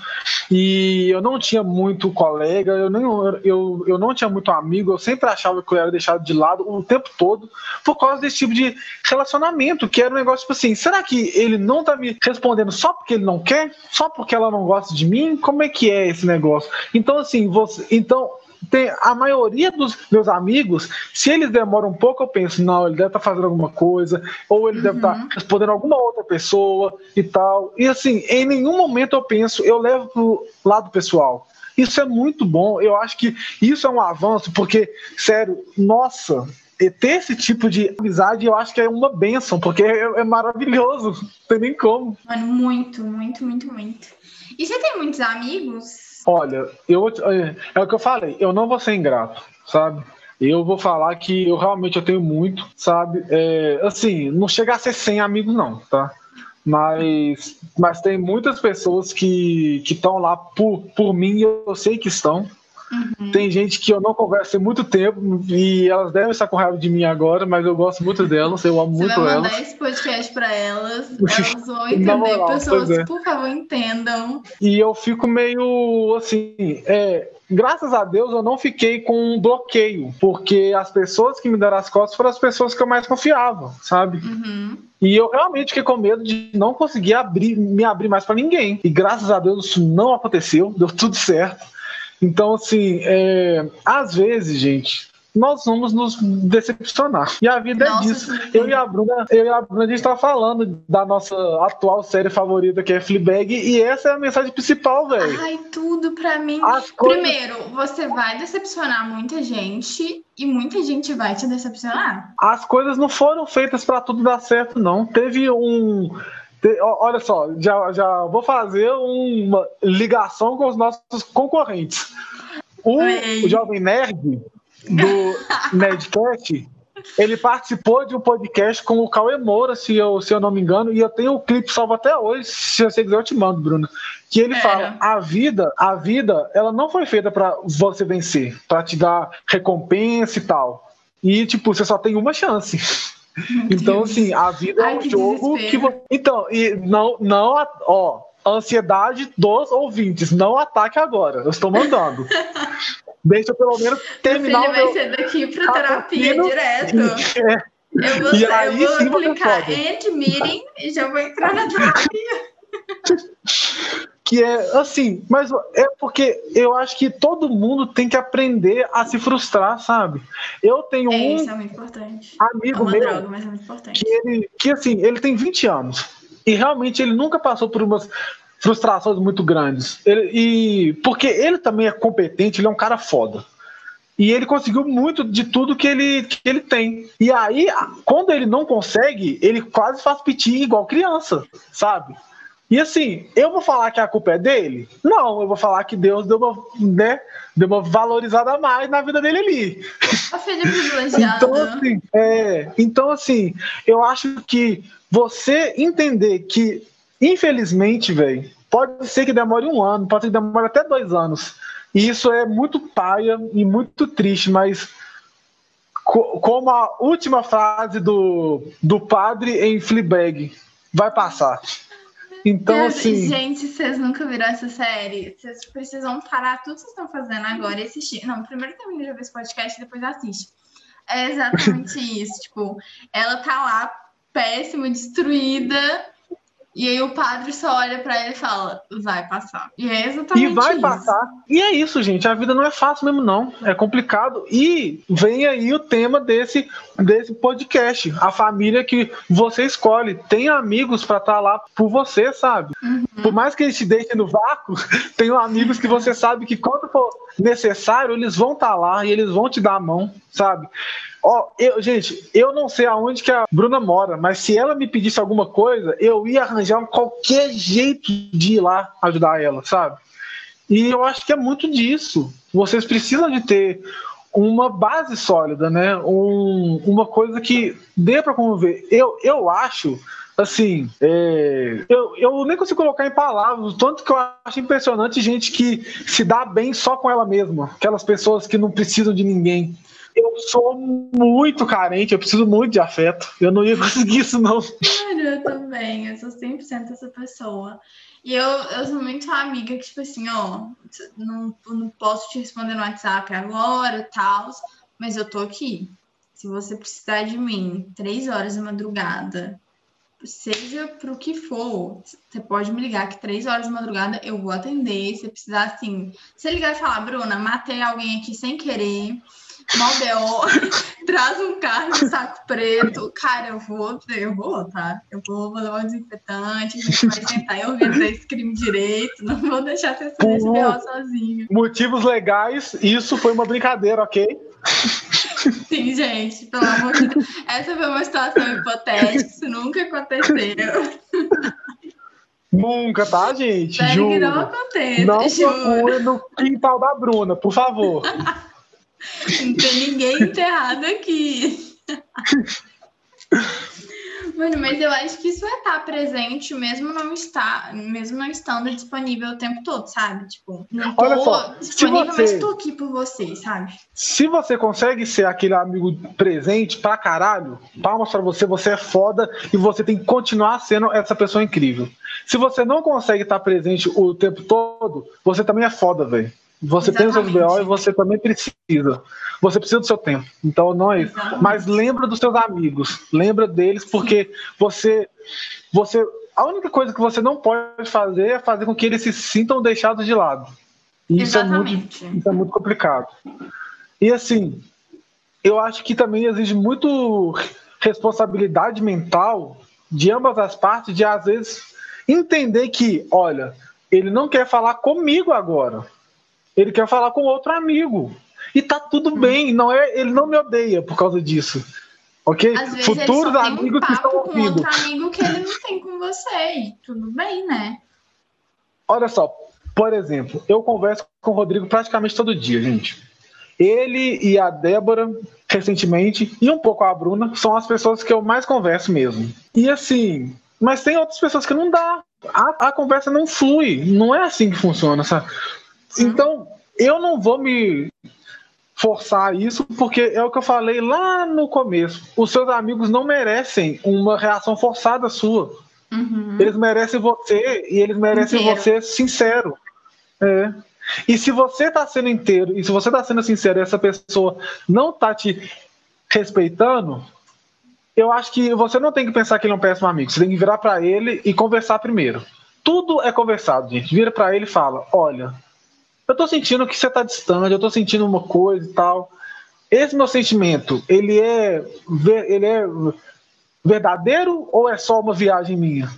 e eu não tinha muito colega, eu, nem, eu, eu não tinha muito amigo, eu sempre achava que eu era deixado de lado o tempo todo por causa desse tipo de relacionamento, que era um negócio tipo assim: será que ele não tá me respondendo só porque ele não quer? Só porque ela não gosta de mim? Como é que é esse negócio? Então, assim, você. Então, tem a maioria dos meus amigos, se eles demoram um pouco, eu penso, não, ele deve estar tá fazendo alguma coisa, ou ele tá uhum. deve estar tá respondendo alguma outra pessoa e tal. E assim, em nenhum momento eu penso, eu levo pro lado pessoal. Isso é muito bom. Eu acho que isso é um avanço, porque, sério, nossa, ter esse tipo de amizade eu acho que é uma benção, porque é, é maravilhoso, não tem nem como. Mano, muito, muito, muito, muito. E você tem muitos amigos? Olha, eu, é, é o que eu falei, eu não vou ser ingrato, sabe? Eu vou falar que eu realmente eu tenho muito, sabe? É, assim, não chega a ser 100 amigos, não, tá? Mas, mas tem muitas pessoas que estão lá por, por mim eu sei que estão, Uhum. Tem gente que eu não converso há muito tempo e elas devem estar com raiva de mim agora, mas eu gosto muito delas, eu amo Você muito vai mandar elas. esse podcast para elas, elas vão entender, moral, pessoas, é. por favor, entendam. E eu fico meio assim, é, graças a Deus eu não fiquei com um bloqueio, porque as pessoas que me deram as costas foram as pessoas que eu mais confiava, sabe? Uhum. E eu realmente fiquei com medo de não conseguir abrir, me abrir mais para ninguém. E graças a Deus isso não aconteceu, deu tudo certo. Então, assim, é, às vezes, gente, nós vamos nos decepcionar. E a vida é nossa, é disso. Eu e a Bruna, eu e a Bruna, a gente tá falando da nossa atual série favorita, que é Fleabag, e essa é a mensagem principal, velho. Ai, tudo pra mim. As Primeiro, coisas... você vai decepcionar muita gente e muita gente vai te decepcionar. As coisas não foram feitas para tudo dar certo, não. Teve um Olha só, já, já vou fazer uma ligação com os nossos concorrentes. O, o Jovem Nerd do Nerdcast, ele participou de um podcast com o Cauê Moura, se eu, se eu não me engano, e eu tenho o clipe salvo até hoje, se você quiser eu te mando, Bruno. Que ele fala, a vida, a vida, ela não foi feita para você vencer, para te dar recompensa e tal. E, tipo, você só tem uma chance. Então, assim, a vida Ai, é um jogo desespero. que você. Então, e não, não, ó, ansiedade dos ouvintes, não ataque agora. Eu estou mandando. Deixa eu pelo menos terminar Ele vai ser daqui para terapia direto. É. Eu vou, aí, eu vou clicar end meeting e já vou entrar na terapia. Que é assim, mas é porque eu acho que todo mundo tem que aprender a se frustrar, sabe? Eu tenho é, um isso é muito importante. amigo é meu droga, mas é muito importante. que ele que assim, ele tem 20 anos e realmente ele nunca passou por umas frustrações muito grandes. Ele, e porque ele também é competente, ele é um cara foda. E ele conseguiu muito de tudo que ele, que ele tem. E aí, quando ele não consegue, ele quase faz piti igual criança, sabe? E assim, eu vou falar que a culpa é dele? Não, eu vou falar que Deus deu uma, né, deu uma valorizada a mais na vida dele ali. A filha privilegiada. então, assim, é, então, assim, eu acho que você entender que, infelizmente, velho, pode ser que demore um ano, pode ser que demore até dois anos. E isso é muito paia e muito triste, mas co como a última frase do, do padre em Fleabag, vai passar. Então, assim. Gente, vocês nunca viram essa série? Vocês precisam parar tudo que vocês estão fazendo agora e assistir. Não, primeiro termina de ver esse podcast e depois assiste. É exatamente isso. Tipo, ela tá lá, péssima, destruída e aí o padre só olha para ele e fala, vai passar. E é exatamente E vai isso. passar. E é isso, gente. A vida não é fácil mesmo, não. É complicado. E vem aí o tema desse, desse podcast. A família que você escolhe. Tem amigos para estar tá lá por você, sabe? Uhum. Por mais que eles te deixem no vácuo, tem amigos que você sabe que quando for necessário, eles vão estar tá lá e eles vão te dar a mão, sabe? Ó, eu, gente, eu não sei aonde que a Bruna mora, mas se ela me pedisse alguma coisa, eu ia arranjar qualquer jeito de ir lá ajudar ela, sabe? E eu acho que é muito disso. Vocês precisam de ter uma base sólida, né? Um, uma coisa que dê para conviver. Eu, eu acho, assim, é, eu, eu nem consigo colocar em palavras, tanto que eu acho impressionante gente que se dá bem só com ela mesma. Aquelas pessoas que não precisam de ninguém eu sou muito carente, eu preciso muito de afeto. Eu não ia conseguir isso, não. Eu também, eu sou 100% essa pessoa. E eu, eu sou muito amiga que, tipo assim, ó, não, não posso te responder no WhatsApp agora, tal, mas eu tô aqui. Se você precisar de mim, três horas da madrugada, seja pro que for, você pode me ligar que três horas da madrugada eu vou atender. Se precisar, assim, você ligar e falar, Bruna, matei alguém aqui sem querer Malbeó, traz um carro de saco preto. Cara, eu vou, eu vou, tá? Eu vou levar um desinfetante, a gente vai tentar organizar esse crime direito, não vou deixar você fazer esse BO sozinho. Motivos legais, isso foi uma brincadeira, ok? Sim, gente, pelo amor de Deus. Essa foi uma situação hipotética, isso nunca aconteceu. Nunca, tá, gente? Espero juro. que não aconteça. Não juro. no quintal da Bruna, por favor. Não tem ninguém enterrado aqui. Mano, mas eu acho que isso é estar presente mesmo não estar, mesmo não estando disponível o tempo todo, sabe? Tipo, não tô Olha só, disponível, você, mas tô aqui por você, sabe? Se você consegue ser aquele amigo presente pra caralho, palmas pra você, você é foda e você tem que continuar sendo essa pessoa incrível. Se você não consegue estar presente o tempo todo, você também é foda, velho. Você Exatamente. tem os seus BO e você também precisa. Você precisa do seu tempo. Então não é isso. Exatamente. Mas lembra dos seus amigos. Lembra deles, porque você. você a única coisa que você não pode fazer é fazer com que eles se sintam deixados de lado. E isso é, muito, isso é muito complicado. E assim, eu acho que também exige muito responsabilidade mental de ambas as partes, de às vezes entender que, olha, ele não quer falar comigo agora ele quer falar com outro amigo. E tá tudo hum. bem, não é, ele não me odeia por causa disso. Ok? Às vezes Futuros ele só amigos tem um papo que estão ouvindo. com outro amigo que ele não tem com você. E tudo bem, né? Olha só, por exemplo, eu converso com o Rodrigo praticamente todo dia, gente. Ele e a Débora, recentemente, e um pouco a Bruna, são as pessoas que eu mais converso mesmo. E assim, mas tem outras pessoas que não dá. A, a conversa não flui. Não é assim que funciona, sabe? Então, eu não vou me forçar isso, porque é o que eu falei lá no começo. Os seus amigos não merecem uma reação forçada sua. Uhum. Eles merecem você e eles merecem inteiro. você sincero. É. E se você está sendo inteiro, e se você está sendo sincero e essa pessoa não está te respeitando, eu acho que você não tem que pensar que ele é um péssimo amigo. Você tem que virar para ele e conversar primeiro. Tudo é conversado, gente. Vira para ele e fala: Olha, eu tô sentindo que você tá distante, eu tô sentindo uma coisa e tal. Esse meu sentimento, ele é, ele é verdadeiro ou é só uma viagem minha?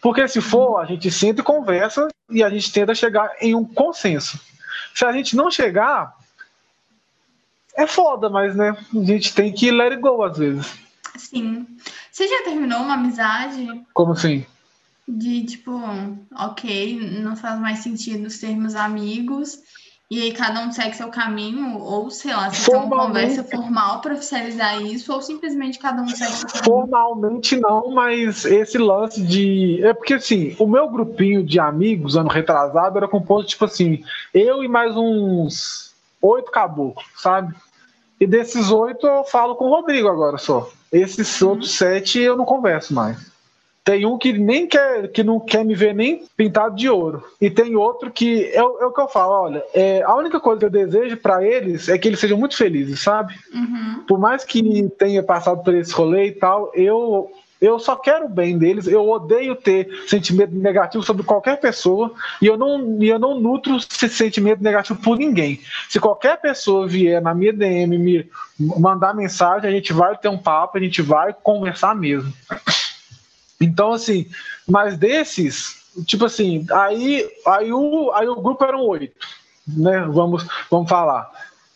Porque se for, a gente senta e conversa e a gente tenta chegar em um consenso. Se a gente não chegar, é foda, mas né, a gente tem que let it go às vezes. Sim. Você já terminou uma amizade? Como assim? De tipo, ok, não faz mais sentido sermos amigos, e aí cada um segue seu caminho, ou sei lá, se tem uma conversa formal para oficializar isso, ou simplesmente cada um segue seu caminho. Formalmente não, mas esse lance de. É porque assim, o meu grupinho de amigos, ano retrasado, era composto, tipo assim, eu e mais uns oito caboclos, sabe? E desses oito eu falo com o Rodrigo agora só. Esses uhum. outros sete eu não converso mais. Tem um que nem quer, que não quer me ver nem pintado de ouro. E tem outro que é, o, é o que eu falo, olha, é, a única coisa que eu desejo para eles é que eles sejam muito felizes, sabe? Uhum. Por mais que tenha passado por esse rolê e tal, eu eu só quero o bem deles, eu odeio ter sentimento negativo sobre qualquer pessoa e eu não, eu não nutro esse sentimento negativo por ninguém. Se qualquer pessoa vier na minha DM me mandar mensagem, a gente vai ter um papo, a gente vai conversar mesmo. Então, assim, mas desses, tipo assim, aí, aí, o, aí o grupo eram oito, né? Vamos, vamos falar.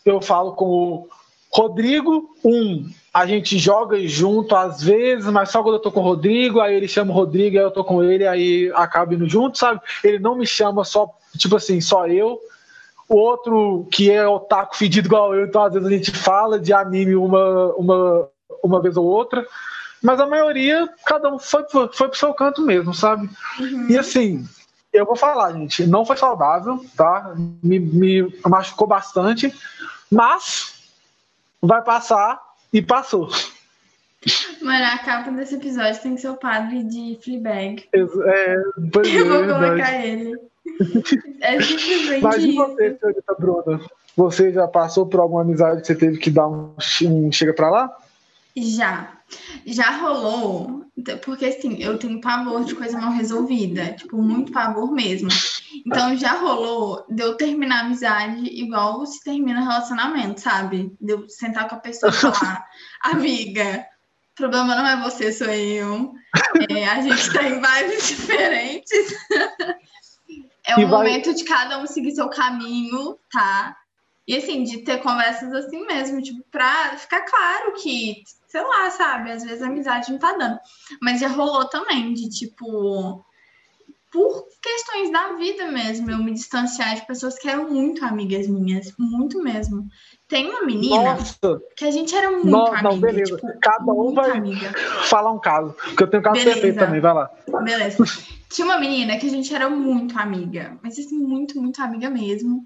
Eu falo com o Rodrigo, um, a gente joga junto às vezes, mas só quando eu tô com o Rodrigo, aí ele chama o Rodrigo, aí eu tô com ele, aí acaba indo junto, sabe? Ele não me chama só, tipo assim, só eu. O outro, que é otaku fedido igual eu, então às vezes a gente fala de anime uma, uma, uma vez ou outra. Mas a maioria, cada um foi, foi pro seu canto mesmo, sabe? Uhum. E assim, eu vou falar, gente, não foi saudável, tá? Me, me machucou bastante, mas vai passar e passou. Mano, a capa desse episódio tem que ser o padre de Fleabag. É, pois eu vou é, colocar ele. É simplesmente Mas e você, senhorita Bruna? Você já passou por alguma amizade que você teve que dar um, um chega pra lá? Já. Já rolou, porque assim, eu tenho pavor de coisa mal resolvida, tipo, muito pavor mesmo. Então já rolou de eu terminar a amizade igual se termina relacionamento, sabe? De eu sentar com a pessoa e falar, amiga, o problema não é você, sou eu. É, a gente tá em vibes diferentes. é o momento de cada um seguir seu caminho, tá? E assim, de ter conversas assim mesmo, tipo, pra ficar claro que sei lá, sabe? Às vezes a amizade não tá dando. Mas já rolou também de tipo. Por questões da vida mesmo, eu me distanciar de pessoas que eram muito amigas minhas, muito mesmo. Tem uma menina Nossa. que a gente era muito Nossa, amiga. Não, beleza. Tipo, Cada um vai amiga. falar um caso, porque eu tenho um caso perfeito também, vai lá. Beleza. Tinha uma menina que a gente era muito amiga, mas assim, muito, muito amiga mesmo.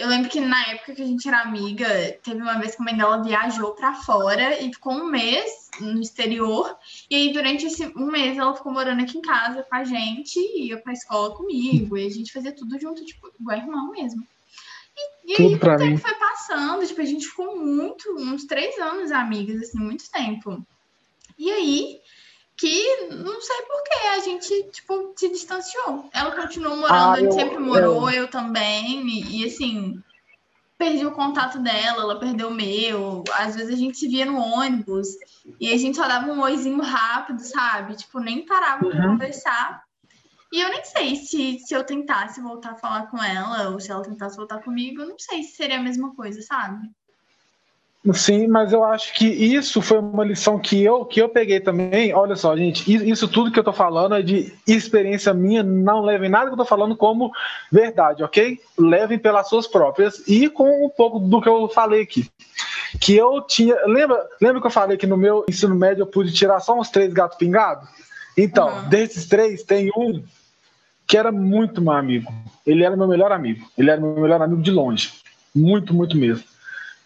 Eu lembro que na época que a gente era amiga, teve uma vez que a mãe dela viajou para fora e ficou um mês no exterior. E aí, durante esse um mês, ela ficou morando aqui em casa com a gente, ia pra escola comigo, e a gente fazia tudo junto, tipo, igual irmão mesmo. E, e aí, o tempo mim. foi passando, tipo, a gente ficou muito, uns três anos amigas, assim, muito tempo. E aí, que não sei por que a gente, tipo, se distanciou. Ela continuou morando, ah, gente sempre morou, eu, eu também, e, e, assim, perdi o contato dela, ela perdeu o meu. Às vezes a gente se via no ônibus e a gente só dava um oizinho rápido, sabe? Tipo, nem parava uhum. pra conversar. E eu nem sei se, se eu tentasse voltar a falar com ela, ou se ela tentasse voltar comigo, eu não sei se seria a mesma coisa, sabe? Sim, mas eu acho que isso foi uma lição que eu, que eu peguei também. Olha só, gente, isso tudo que eu tô falando é de experiência minha, não levem nada que eu tô falando como verdade, ok? Levem pelas suas próprias e com um pouco do que eu falei aqui. Que eu tinha. Lembra, lembra que eu falei que no meu ensino médio eu pude tirar só uns três gatos pingados? Então, uhum. desses três, tem um que era muito meu amigo. Ele era meu melhor amigo. Ele era meu melhor amigo de longe. Muito, muito mesmo.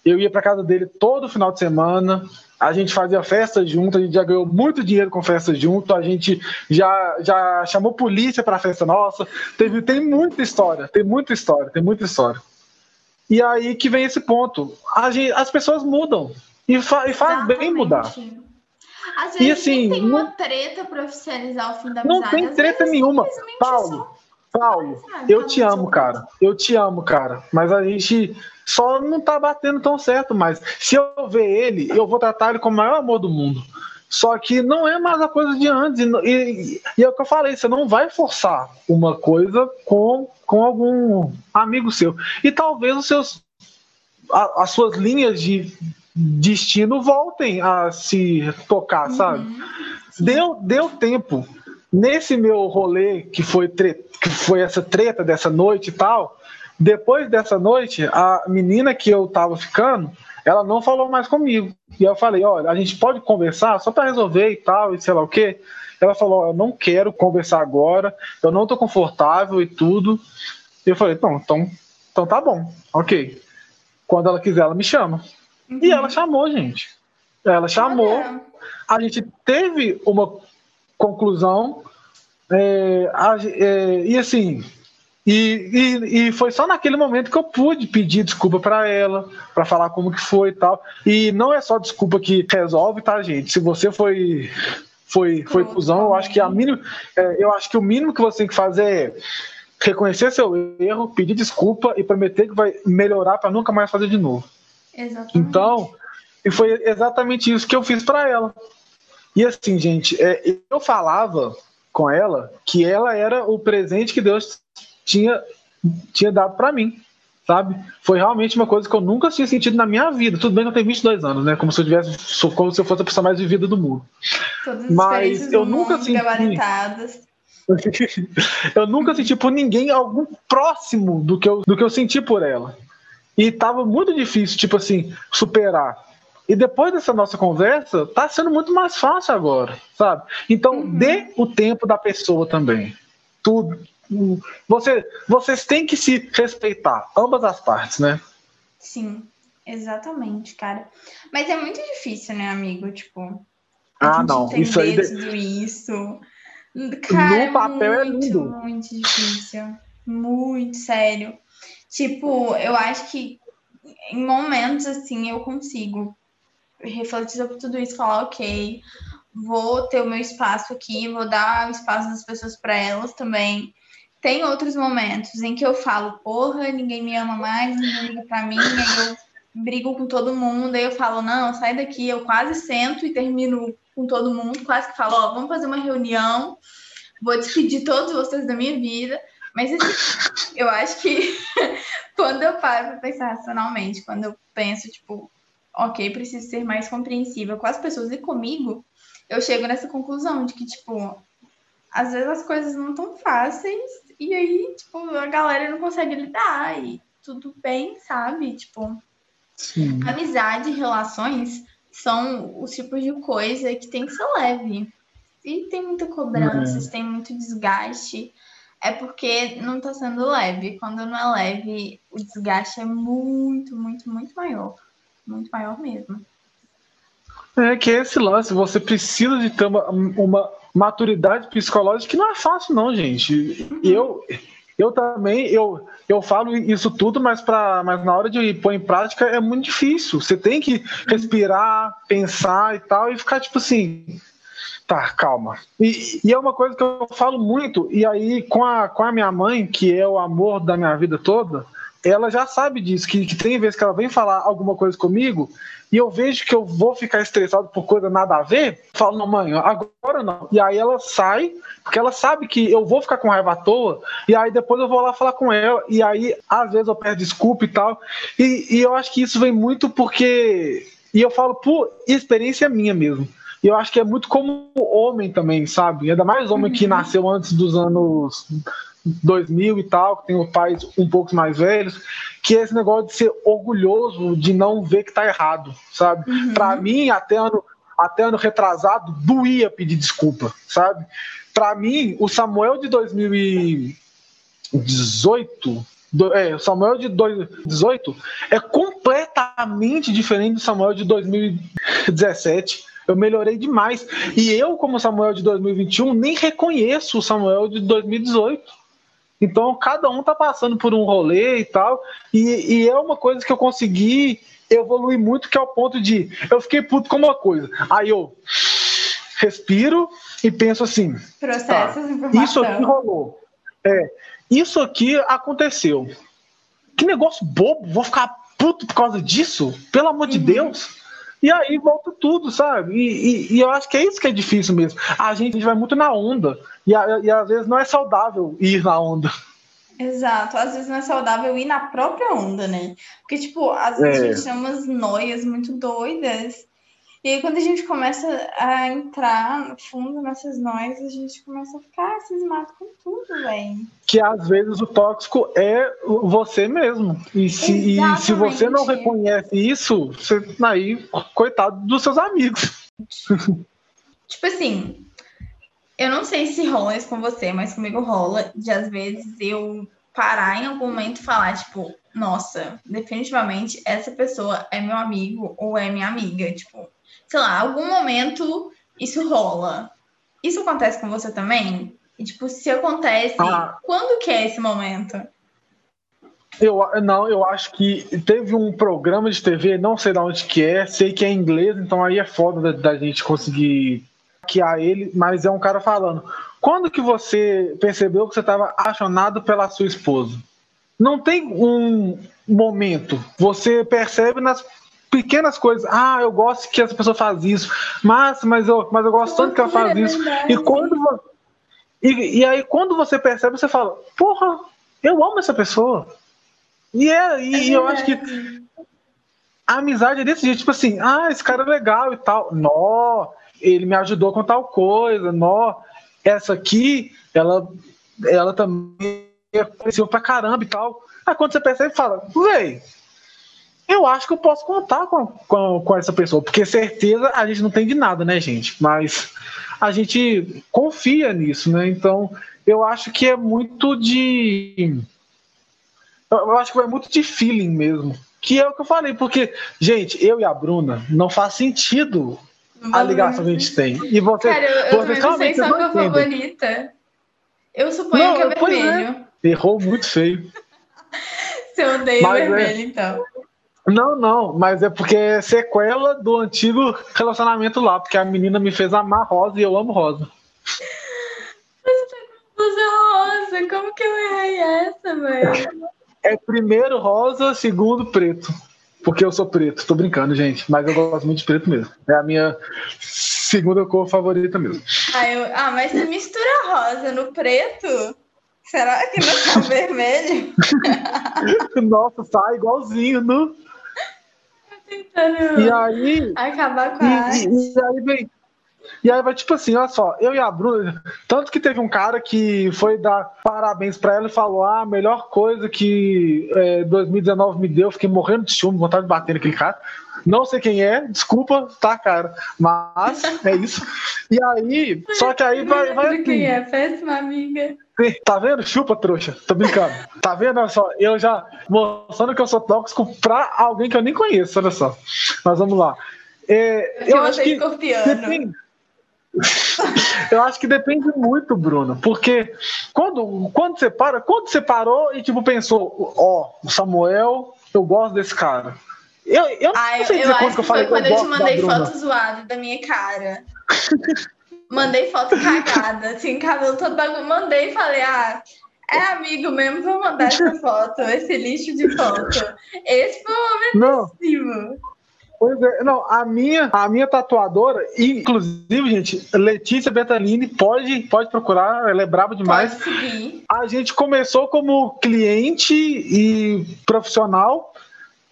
Eu ia para casa dele todo final de semana. A gente fazia festa junto, a gente já ganhou muito dinheiro com festa junto, a gente já, já chamou polícia para a festa nossa. Teve, tem muita história, tem muita história, tem muita história. E aí que vem esse ponto. Gente, as pessoas mudam. E, fa, e faz bem mudar. Às vezes e, assim, tem uma treta para oficializar o fim da amizade. Não tem treta nenhuma. Paulo, Paulo, eu te amo, cara. Eu te amo, cara. Mas a gente só não tá batendo tão certo mais. Se eu ver ele, eu vou tratar ele com o maior amor do mundo. Só que não é mais a coisa de antes. E, e, e, é o que eu falei, você não vai forçar uma coisa com, com algum amigo seu. E talvez os seus, a, as suas linhas de destino voltem a se tocar, uhum. sabe? Deu, deu tempo. Nesse meu rolê, que foi, que foi essa treta dessa noite e tal, depois dessa noite, a menina que eu tava ficando, ela não falou mais comigo. E eu falei, olha, a gente pode conversar só para resolver e tal, e sei lá o quê. Ela falou, eu não quero conversar agora, eu não tô confortável e tudo. E eu falei, não, então, então tá bom, ok. Quando ela quiser, ela me chama. Uhum. E ela chamou, gente. Ela chamou. A gente teve uma conclusão. É, é, e assim, e, e, e, foi só naquele momento que eu pude pedir desculpa para ela, para falar como que foi e tal. E não é só desculpa que resolve, tá, gente? Se você foi foi foi cuzão, eu acho que a mínimo, é, eu acho que o mínimo que você tem que fazer é reconhecer seu erro, pedir desculpa e prometer que vai melhorar para nunca mais fazer de novo. Exatamente. Então, e foi exatamente isso que eu fiz para ela. E assim, gente, é, eu falava com ela que ela era o presente que Deus tinha, tinha dado para mim, sabe? Foi realmente uma coisa que eu nunca tinha sentido na minha vida. Tudo bem que eu tenho 22 anos, né? Como se eu tivesse, como se eu fosse a pessoa mais vivida do mundo. Todas Mas eu nunca senti. eu nunca senti por ninguém algum próximo do que eu, do que eu senti por ela. E tava muito difícil, tipo assim, superar. E depois dessa nossa conversa, tá sendo muito mais fácil agora, sabe? Então, uhum. dê o tempo da pessoa também. Tudo, você, vocês têm que se respeitar, ambas as partes, né? Sim, exatamente, cara. Mas é muito difícil, né, amigo? Tipo, ah, não, isso aí. Tudo isso. Cara, no papel é muito, é lindo. Muito difícil. Muito sério. Tipo, eu acho que em momentos assim eu consigo refletir sobre tudo isso, falar, ok, vou ter o meu espaço aqui, vou dar o espaço das pessoas para elas também. Tem outros momentos em que eu falo, porra, ninguém me ama mais, ninguém liga pra mim, aí eu brigo com todo mundo, aí eu falo, não, sai daqui, eu quase sento e termino com todo mundo, quase que falo, ó, vamos fazer uma reunião, vou despedir todos vocês da minha vida, mas assim, eu acho que quando eu paro pra pensar racionalmente, quando eu penso, tipo, ok, preciso ser mais compreensiva com as pessoas e comigo, eu chego nessa conclusão de que, tipo, às vezes as coisas não tão fáceis e aí, tipo, a galera não consegue lidar e tudo bem, sabe? Tipo, Sim. amizade, relações são os tipos de coisa que tem que ser leve. E tem muita cobrança, é. tem muito desgaste. É porque não tá sendo leve. Quando não é leve, o desgaste é muito, muito, muito maior. Muito maior mesmo. É que é esse lance, você precisa de ter uma, uma maturidade psicológica que não é fácil, não, gente. Eu, eu também, eu, eu falo isso tudo, mas, pra, mas na hora de pôr em prática é muito difícil. Você tem que respirar, pensar e tal, e ficar tipo assim. Tá, calma. E, e é uma coisa que eu falo muito, e aí com a, com a minha mãe, que é o amor da minha vida toda, ela já sabe disso, que, que tem vezes que ela vem falar alguma coisa comigo e eu vejo que eu vou ficar estressado por coisa nada a ver, falo, não, mãe, agora não. E aí ela sai, porque ela sabe que eu vou ficar com raiva à toa, e aí depois eu vou lá falar com ela, e aí às vezes eu peço desculpa e tal. E, e eu acho que isso vem muito porque. E eu falo por experiência minha mesmo. E eu acho que é muito como homem também, sabe? Ainda mais homem que uhum. nasceu antes dos anos 2000 e tal, que tem pais um pouco mais velhos, que é esse negócio de ser orgulhoso de não ver que tá errado, sabe? Uhum. Para mim, até ano, até ano retrasado, doía pedir desculpa, sabe? Para mim, o Samuel de 2018, do, é, o Samuel de 2018 é completamente diferente do Samuel de 2017. Eu melhorei demais. E eu, como Samuel de 2021, nem reconheço o Samuel de 2018. Então, cada um tá passando por um rolê e tal. E, e é uma coisa que eu consegui evoluir muito, que é o ponto de eu fiquei puto com uma coisa. Aí eu respiro e penso assim: tá, isso aqui rolou. É, isso aqui aconteceu. Que negócio bobo, vou ficar puto por causa disso? Pelo amor uhum. de Deus. E aí volta tudo, sabe? E, e, e, eu acho que é isso que é difícil mesmo. A gente, a gente vai muito na onda. E, a, e às vezes não é saudável ir na onda. Exato, às vezes não é saudável ir na própria onda, né? Porque, tipo, às vezes é. a gente tem umas noias muito doidas e aí, quando a gente começa a entrar no fundo nessas nós, a gente começa a ficar cismado com tudo, velho. Que às vezes o tóxico é você mesmo. E se, e se você não reconhece isso, você aí, coitado dos seus amigos. Tipo assim, eu não sei se rola isso com você, mas comigo rola de às vezes eu parar em algum momento e falar, tipo, nossa, definitivamente essa pessoa é meu amigo ou é minha amiga. Tipo, sei lá, algum momento isso rola. Isso acontece com você também? E, tipo, se acontece, ah. quando que é esse momento? Eu, não, eu acho que teve um programa de TV, não sei de onde que é, sei que é inglês, então aí é foda da, da gente conseguir hackear ele, mas é um cara falando. Quando que você percebeu que você estava apaixonado pela sua esposa? Não tem um momento. Você percebe nas pequenas coisas. Ah, eu gosto que essa pessoa faz isso. Mas, mas, eu, mas eu gosto tanto que ela faz isso. E quando e, e aí, quando você percebe, você fala, porra, eu amo essa pessoa. E, é, e é eu acho que a amizade é desse jeito, tipo assim, ah, esse cara é legal e tal. Nó, ele me ajudou com tal coisa, nó, essa aqui, ela, ela também é pra caramba e tal. Aí quando você percebe, fala, véi, eu acho que eu posso contar com, com, com, essa pessoa, porque certeza a gente não tem de nada, né, gente? Mas a gente confia nisso, né? Então, eu acho que é muito de. Eu acho que é muito de feeling mesmo. Que é o que eu falei, porque, gente, eu e a Bruna não faz sentido a ligação que a gente tem. E você, Cara, eu, eu não sei só minha favorita. Eu suponho não, que é, é vermelho. É. Errou muito feio. Você odeia Mas é vermelho, é... então. Não, não, mas é porque é sequela do antigo relacionamento lá, porque a menina me fez amar rosa e eu amo rosa. Você tá com blusa rosa, como que eu errei essa, velho? É primeiro rosa, segundo preto. Porque eu sou preto, tô brincando, gente, mas eu gosto muito de preto mesmo. É a minha segunda cor favorita mesmo. Ah, eu... ah mas se mistura rosa no preto, será que não tá vermelho? Nossa, sai igualzinho no tentando e aí, acabar com a e, arte. E, e, aí vem. E aí vai tipo assim, olha só, eu e a Bruna, tanto que teve um cara que foi dar parabéns para ela e falou: ah, a melhor coisa que é, 2019 me deu, fiquei morrendo de ciúme, vontade de bater naquele cara. Não sei quem é, desculpa, tá, cara. Mas é isso. E aí, só que aí vai. vai assim, quem é, péssima amiga. Tá vendo? Chupa, trouxa. Tô brincando. Tá vendo? Olha só, eu já mostrando que eu sou tóxico pra alguém que eu nem conheço, olha só. Mas vamos lá. É, eu, eu acho que. Escorpiano. eu acho que depende muito, Bruno, porque quando, quando você para, quando você parou e tipo pensou, ó, oh, o Samuel, eu gosto desse cara. Eu, eu ah, não sei dizer eu quando que eu falei. Foi quando eu, eu te mandei foto zoada da minha cara. mandei foto cagada, assim, cabelo todo bagulho. Mandei e falei, ah, é amigo mesmo, vou mandar essa foto, esse lixo de foto. Esse foi o momento decisivo. Pois é, não, a minha, a minha tatuadora, inclusive, gente, Letícia Betalini, pode, pode procurar, ela é brava demais. A gente começou como cliente e profissional,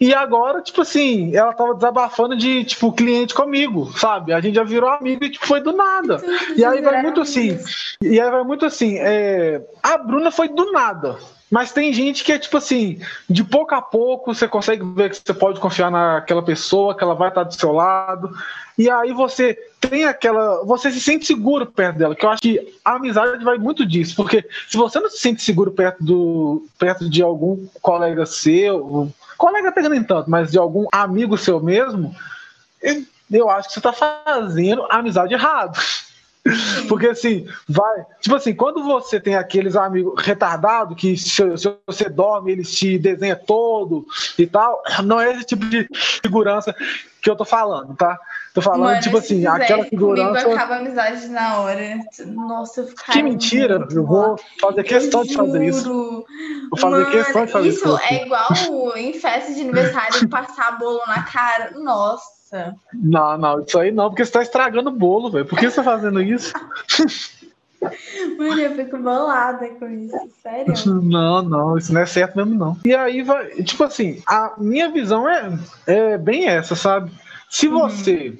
e agora, tipo assim, ela tava desabafando de, tipo, cliente comigo, sabe? A gente já virou amigo e, tipo, foi do nada. E aí vai muito assim. E aí vai muito assim. É... A Bruna foi do nada. Mas tem gente que é tipo assim, de pouco a pouco você consegue ver que você pode confiar naquela pessoa, que ela vai estar do seu lado. E aí você tem aquela. Você se sente seguro perto dela, que eu acho que a amizade vai muito disso. Porque se você não se sente seguro perto, do, perto de algum colega seu, colega pegando em tanto, mas de algum amigo seu mesmo, eu acho que você está fazendo a amizade errado. Porque assim, vai. Tipo assim, quando você tem aqueles amigos retardados que se, se, você dorme, eles te desenha todo e tal, não é esse tipo de segurança que eu tô falando, tá? Tô falando, Mano, tipo assim, aquela segurança. Comigo acaba a amizade na hora. Nossa, eu ficaria Que mentira! Eu vou fazer questão eu de fazer isso. Vou fazer Mano, questão de fazer isso. Isso é igual em festa de aniversário passar bolo na cara. Nossa. Nossa. Não, não, isso aí não, porque você tá estragando o bolo, velho. Por que você tá fazendo isso? Mano, eu fico bolada com isso, sério. Não, não, isso não é certo mesmo, não. E aí vai, tipo assim, a minha visão é, é bem essa, sabe? Se Uhum. você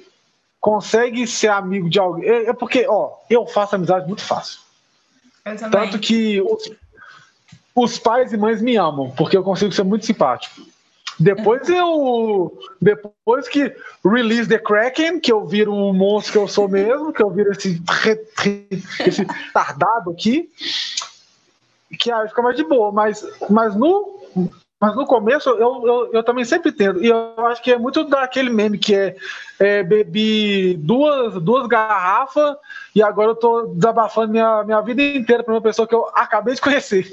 consegue ser amigo de alguém. É, é porque, ó, eu faço amizade muito fácil. Tanto que os, os pais e mães me amam, porque eu consigo ser muito simpático. Depois eu. Depois que release the Kraken, que eu viro o monstro que eu sou mesmo, que eu viro esse, esse tardado aqui, que aí fica mais de boa. Mas, mas, no, mas no começo eu, eu, eu também sempre tento. E eu acho que é muito daquele meme que é, é bebi duas, duas garrafas e agora eu tô desabafando minha, minha vida inteira pra uma pessoa que eu acabei de conhecer.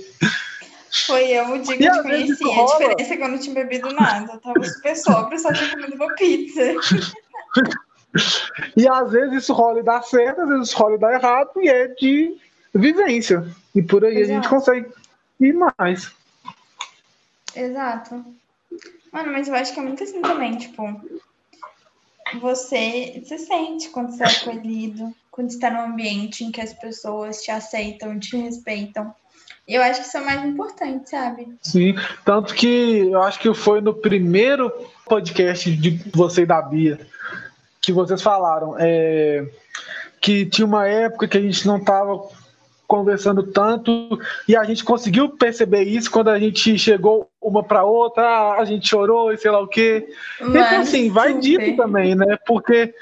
Foi eu o dia que eu te conheci. A diferença é que eu não tinha bebido nada. Eu tava super sóbrio, só tinha comido uma pizza. E às vezes isso rola e dá certo, às vezes isso rola e dá errado, e é de vivência. E por aí a gente Exato. consegue ir mais. Exato. Mano, mas eu acho que é muito assim também, tipo, você se sente quando você é acolhido, quando está num ambiente em que as pessoas te aceitam, te respeitam. Eu acho que isso é o mais importante, sabe? Sim. Tanto que eu acho que foi no primeiro podcast de você e da Bia que vocês falaram é, que tinha uma época que a gente não estava conversando tanto e a gente conseguiu perceber isso quando a gente chegou uma para outra, ah, a gente chorou e sei lá o quê. Então, Mano, assim, vai super, dito também, né? Porque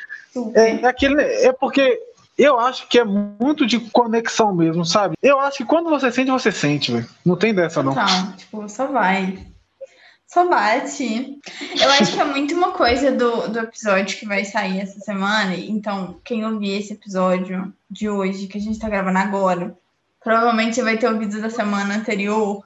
é, é aquele, é porque eu acho que é muito de conexão mesmo, sabe? Eu acho que quando você sente, você sente, velho. Não tem dessa, não. Então, tipo, só vai. Só bate. Eu acho que é muito uma coisa do, do episódio que vai sair essa semana. Então, quem ouvir esse episódio de hoje, que a gente tá gravando agora, provavelmente vai ter ouvido da semana anterior,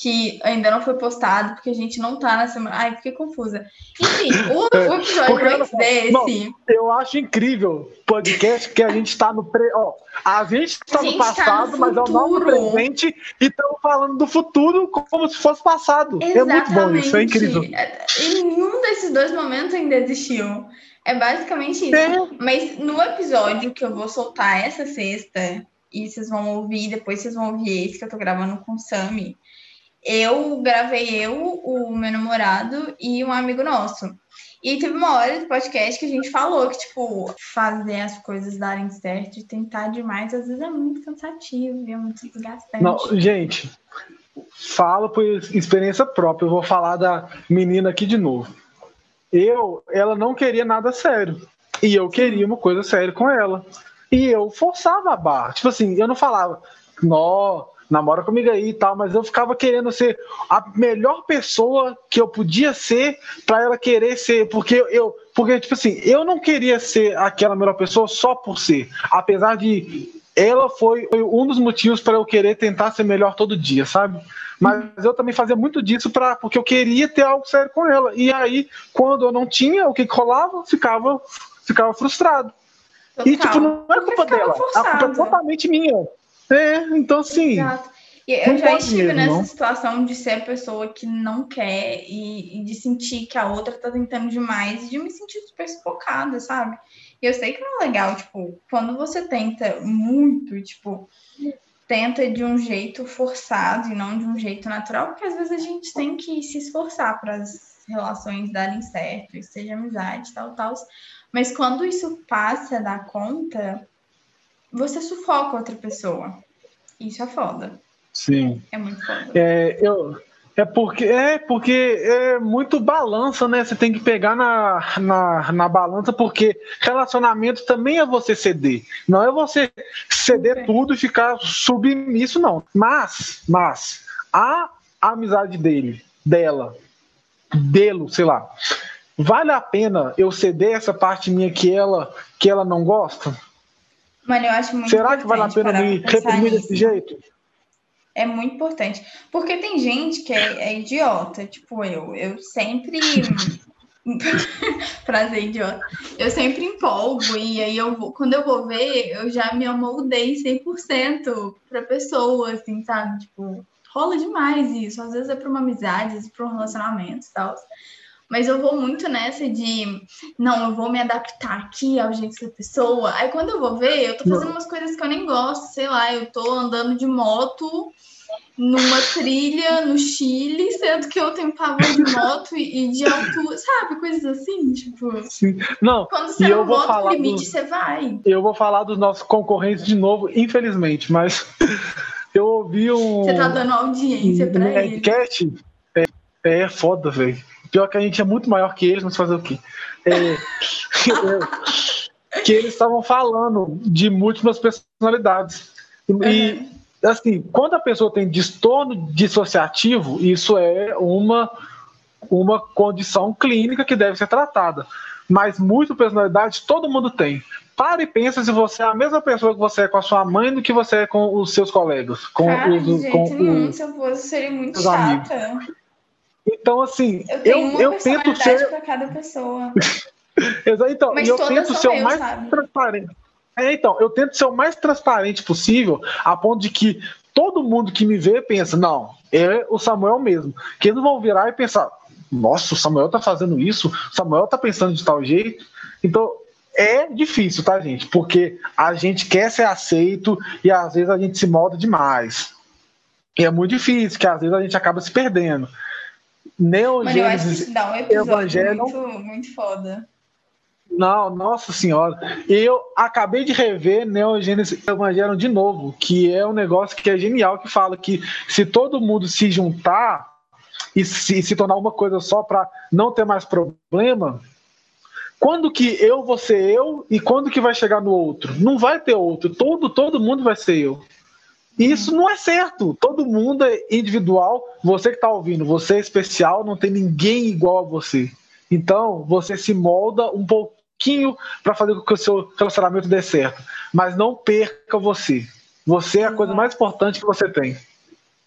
que ainda não foi postado, porque a gente não tá na semana. Ai, fiquei confusa. Enfim, o, o episódio antes desse. Eu acho incrível podcast que a gente tá no pre... ó, a gente tá A no gente tá passado, no mas é o nosso presente e estamos falando do futuro como se fosse passado. É muito bom isso, é incrível. E nenhum desses dois momentos ainda existiu. É basicamente isso. É. Mas no episódio que eu vou soltar essa sexta, e vocês vão ouvir, depois vocês vão ouvir esse que eu tô gravando com o Sami, eu gravei eu, o meu namorado e um amigo nosso. E teve uma hora do podcast que a gente falou que, tipo, fazer as coisas darem certo e tentar demais, às vezes é muito cansativo e é muito desgastante. Não, gente, falo por experiência própria. Eu vou falar da menina aqui de novo. Eu, ela não queria nada sério. E eu queria uma coisa séria com ela. E eu forçava a barra. Tipo assim, eu não falava, nó, namora comigo aí e tal, mas eu ficava querendo ser a melhor pessoa que eu podia ser pra ela querer ser. Porque eu, porque, tipo assim, eu não queria ser aquela melhor pessoa só por ser. Apesar de ela foi um dos motivos para eu querer tentar ser melhor todo dia, sabe? Mas eu também fazia muito disso para porque eu queria ter algo sério com ela. E aí, quando eu não tinha, o que, rolava? Ficava, ficava frustrado. E Total. tipo, não é culpa dela, a culpa é totalmente minha. É, então assim, Exato. Eu já estive mesmo, nessa não. situação de ser a pessoa que não quer e, e de sentir que a outra tá tentando demais e de me sentir super sufocada, sabe? E eu sei que não é legal, tipo, quando você tenta muito, tipo, tenta de um jeito forçado e não de um jeito natural, porque às vezes a gente tem que se esforçar para as relações darem certo, seja amizade, tal, tal. Mas quando isso passa a dar conta, você sufoca outra pessoa. Isso é foda. sim. É muito foda. É, eu, é porque é porque é muito balança, né? Você tem que pegar na, na, na balança, porque relacionamento também é você ceder. Não é você ceder tudo e ficar submisso, não. Mas, mas, a amizade dele, dela, dele, sei lá, vale a pena eu ceder essa parte minha que ela, que ela não gosta? Mano, eu acho muito Será que vale a pena me reprimir nisso. desse jeito? É muito importante. Porque tem gente que é, é idiota, tipo eu. Eu sempre. Prazer, idiota. Eu sempre empolgo e aí eu vou, quando eu vou ver, eu já me amoldei 100% pra pessoa, assim, sabe? Tipo, rola demais isso. Às vezes é pra uma amizade, às vezes é pra um relacionamento e tal. Mas eu vou muito nessa de, não, eu vou me adaptar aqui ao jeito da pessoa. Aí quando eu vou ver, eu tô fazendo umas coisas que eu nem gosto, sei lá, eu tô andando de moto numa trilha no Chile, sendo que eu tenho pavor de moto e de altura, sabe? Coisas assim, tipo. Sim. Não, quando você não bota o limite, do- você vai. Eu vou falar dos nossos concorrentes de novo, infelizmente, mas eu ouvi um. Você tá dando audiência pra ele. Nerdcast. É, é foda, velho. Pior que a gente é muito maior que eles, mas fazer o quê? É, que eles estavam falando de múltiplas personalidades. E, Uhum. assim, quando a pessoa tem distúrbio dissociativo, isso é uma, uma condição clínica que deve ser tratada. Mas múltipla personalidade todo mundo tem. Para e pensa se você é a mesma pessoa que você é com a sua mãe do que você é com os seus colegas. Com Cara, os, jeito com nenhum, os- se eu fosse, seria muito os amigos. Então, assim, Eu eu, tenho uma eu tento ser. cada pessoa. Então, Mas e eu tento ser o eu, mais sabe? transparente. É, então, eu tento ser o mais transparente possível, a ponto de que todo mundo que me vê pensa, não, é o Samuel mesmo. Que eles não vão virar e pensar, nossa, o Samuel tá fazendo isso, o Samuel tá pensando de tal jeito. Então, é difícil, tá, gente? Porque a gente quer ser aceito e às vezes a gente se molda demais. E é muito difícil, que às vezes a gente acaba se perdendo. Mano, eu acho que dá um episódio Evangelho- muito, muito foda. Não, nossa senhora. Eu acabei de rever Neogênesis Evangelion de novo, que é um negócio que é genial, que fala que se todo mundo se juntar e se, se tornar uma coisa só para não ter mais problema, quando que eu vou ser eu e quando que vai chegar no outro? Não vai ter outro, todo, todo mundo vai ser eu. E isso não é certo. Todo mundo é individual. Você que está ouvindo, você é especial, não tem ninguém igual a você. Então, você se molda um pouquinho para fazer com que o seu relacionamento dê certo. Mas não perca você. Você é a coisa mais importante que você tem.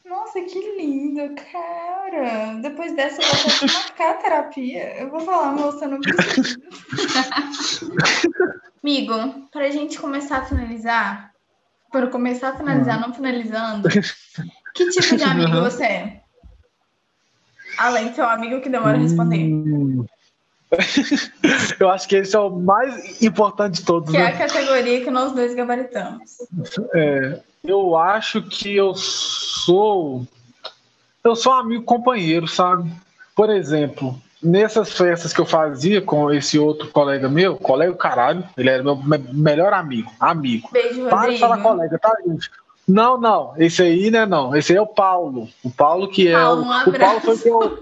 Nossa, que lindo, cara. Depois dessa, eu vou até marcar a terapia. Eu vou falar, moça, não precisa. Amigo, pra gente começar a finalizar, para começar a finalizar, não finalizando, que tipo de amigo Uhum. você é? Além de ser o amigo que demora a responder. Hum. Eu acho que esse é o mais importante de todos. Que é né? a categoria que nós dois gabaritamos. É, eu acho que eu sou. Eu sou um amigo companheiro, sabe? Por exemplo, nessas festas que eu fazia com esse outro colega meu, colega caralho, ele era meu me- melhor amigo, amigo. Beijo, Para de falar colega, tá, gente? Não, não, esse aí, né, não. Esse aí é o Paulo. O Paulo que é. Paulo, o, um o Paulo foi o que eu.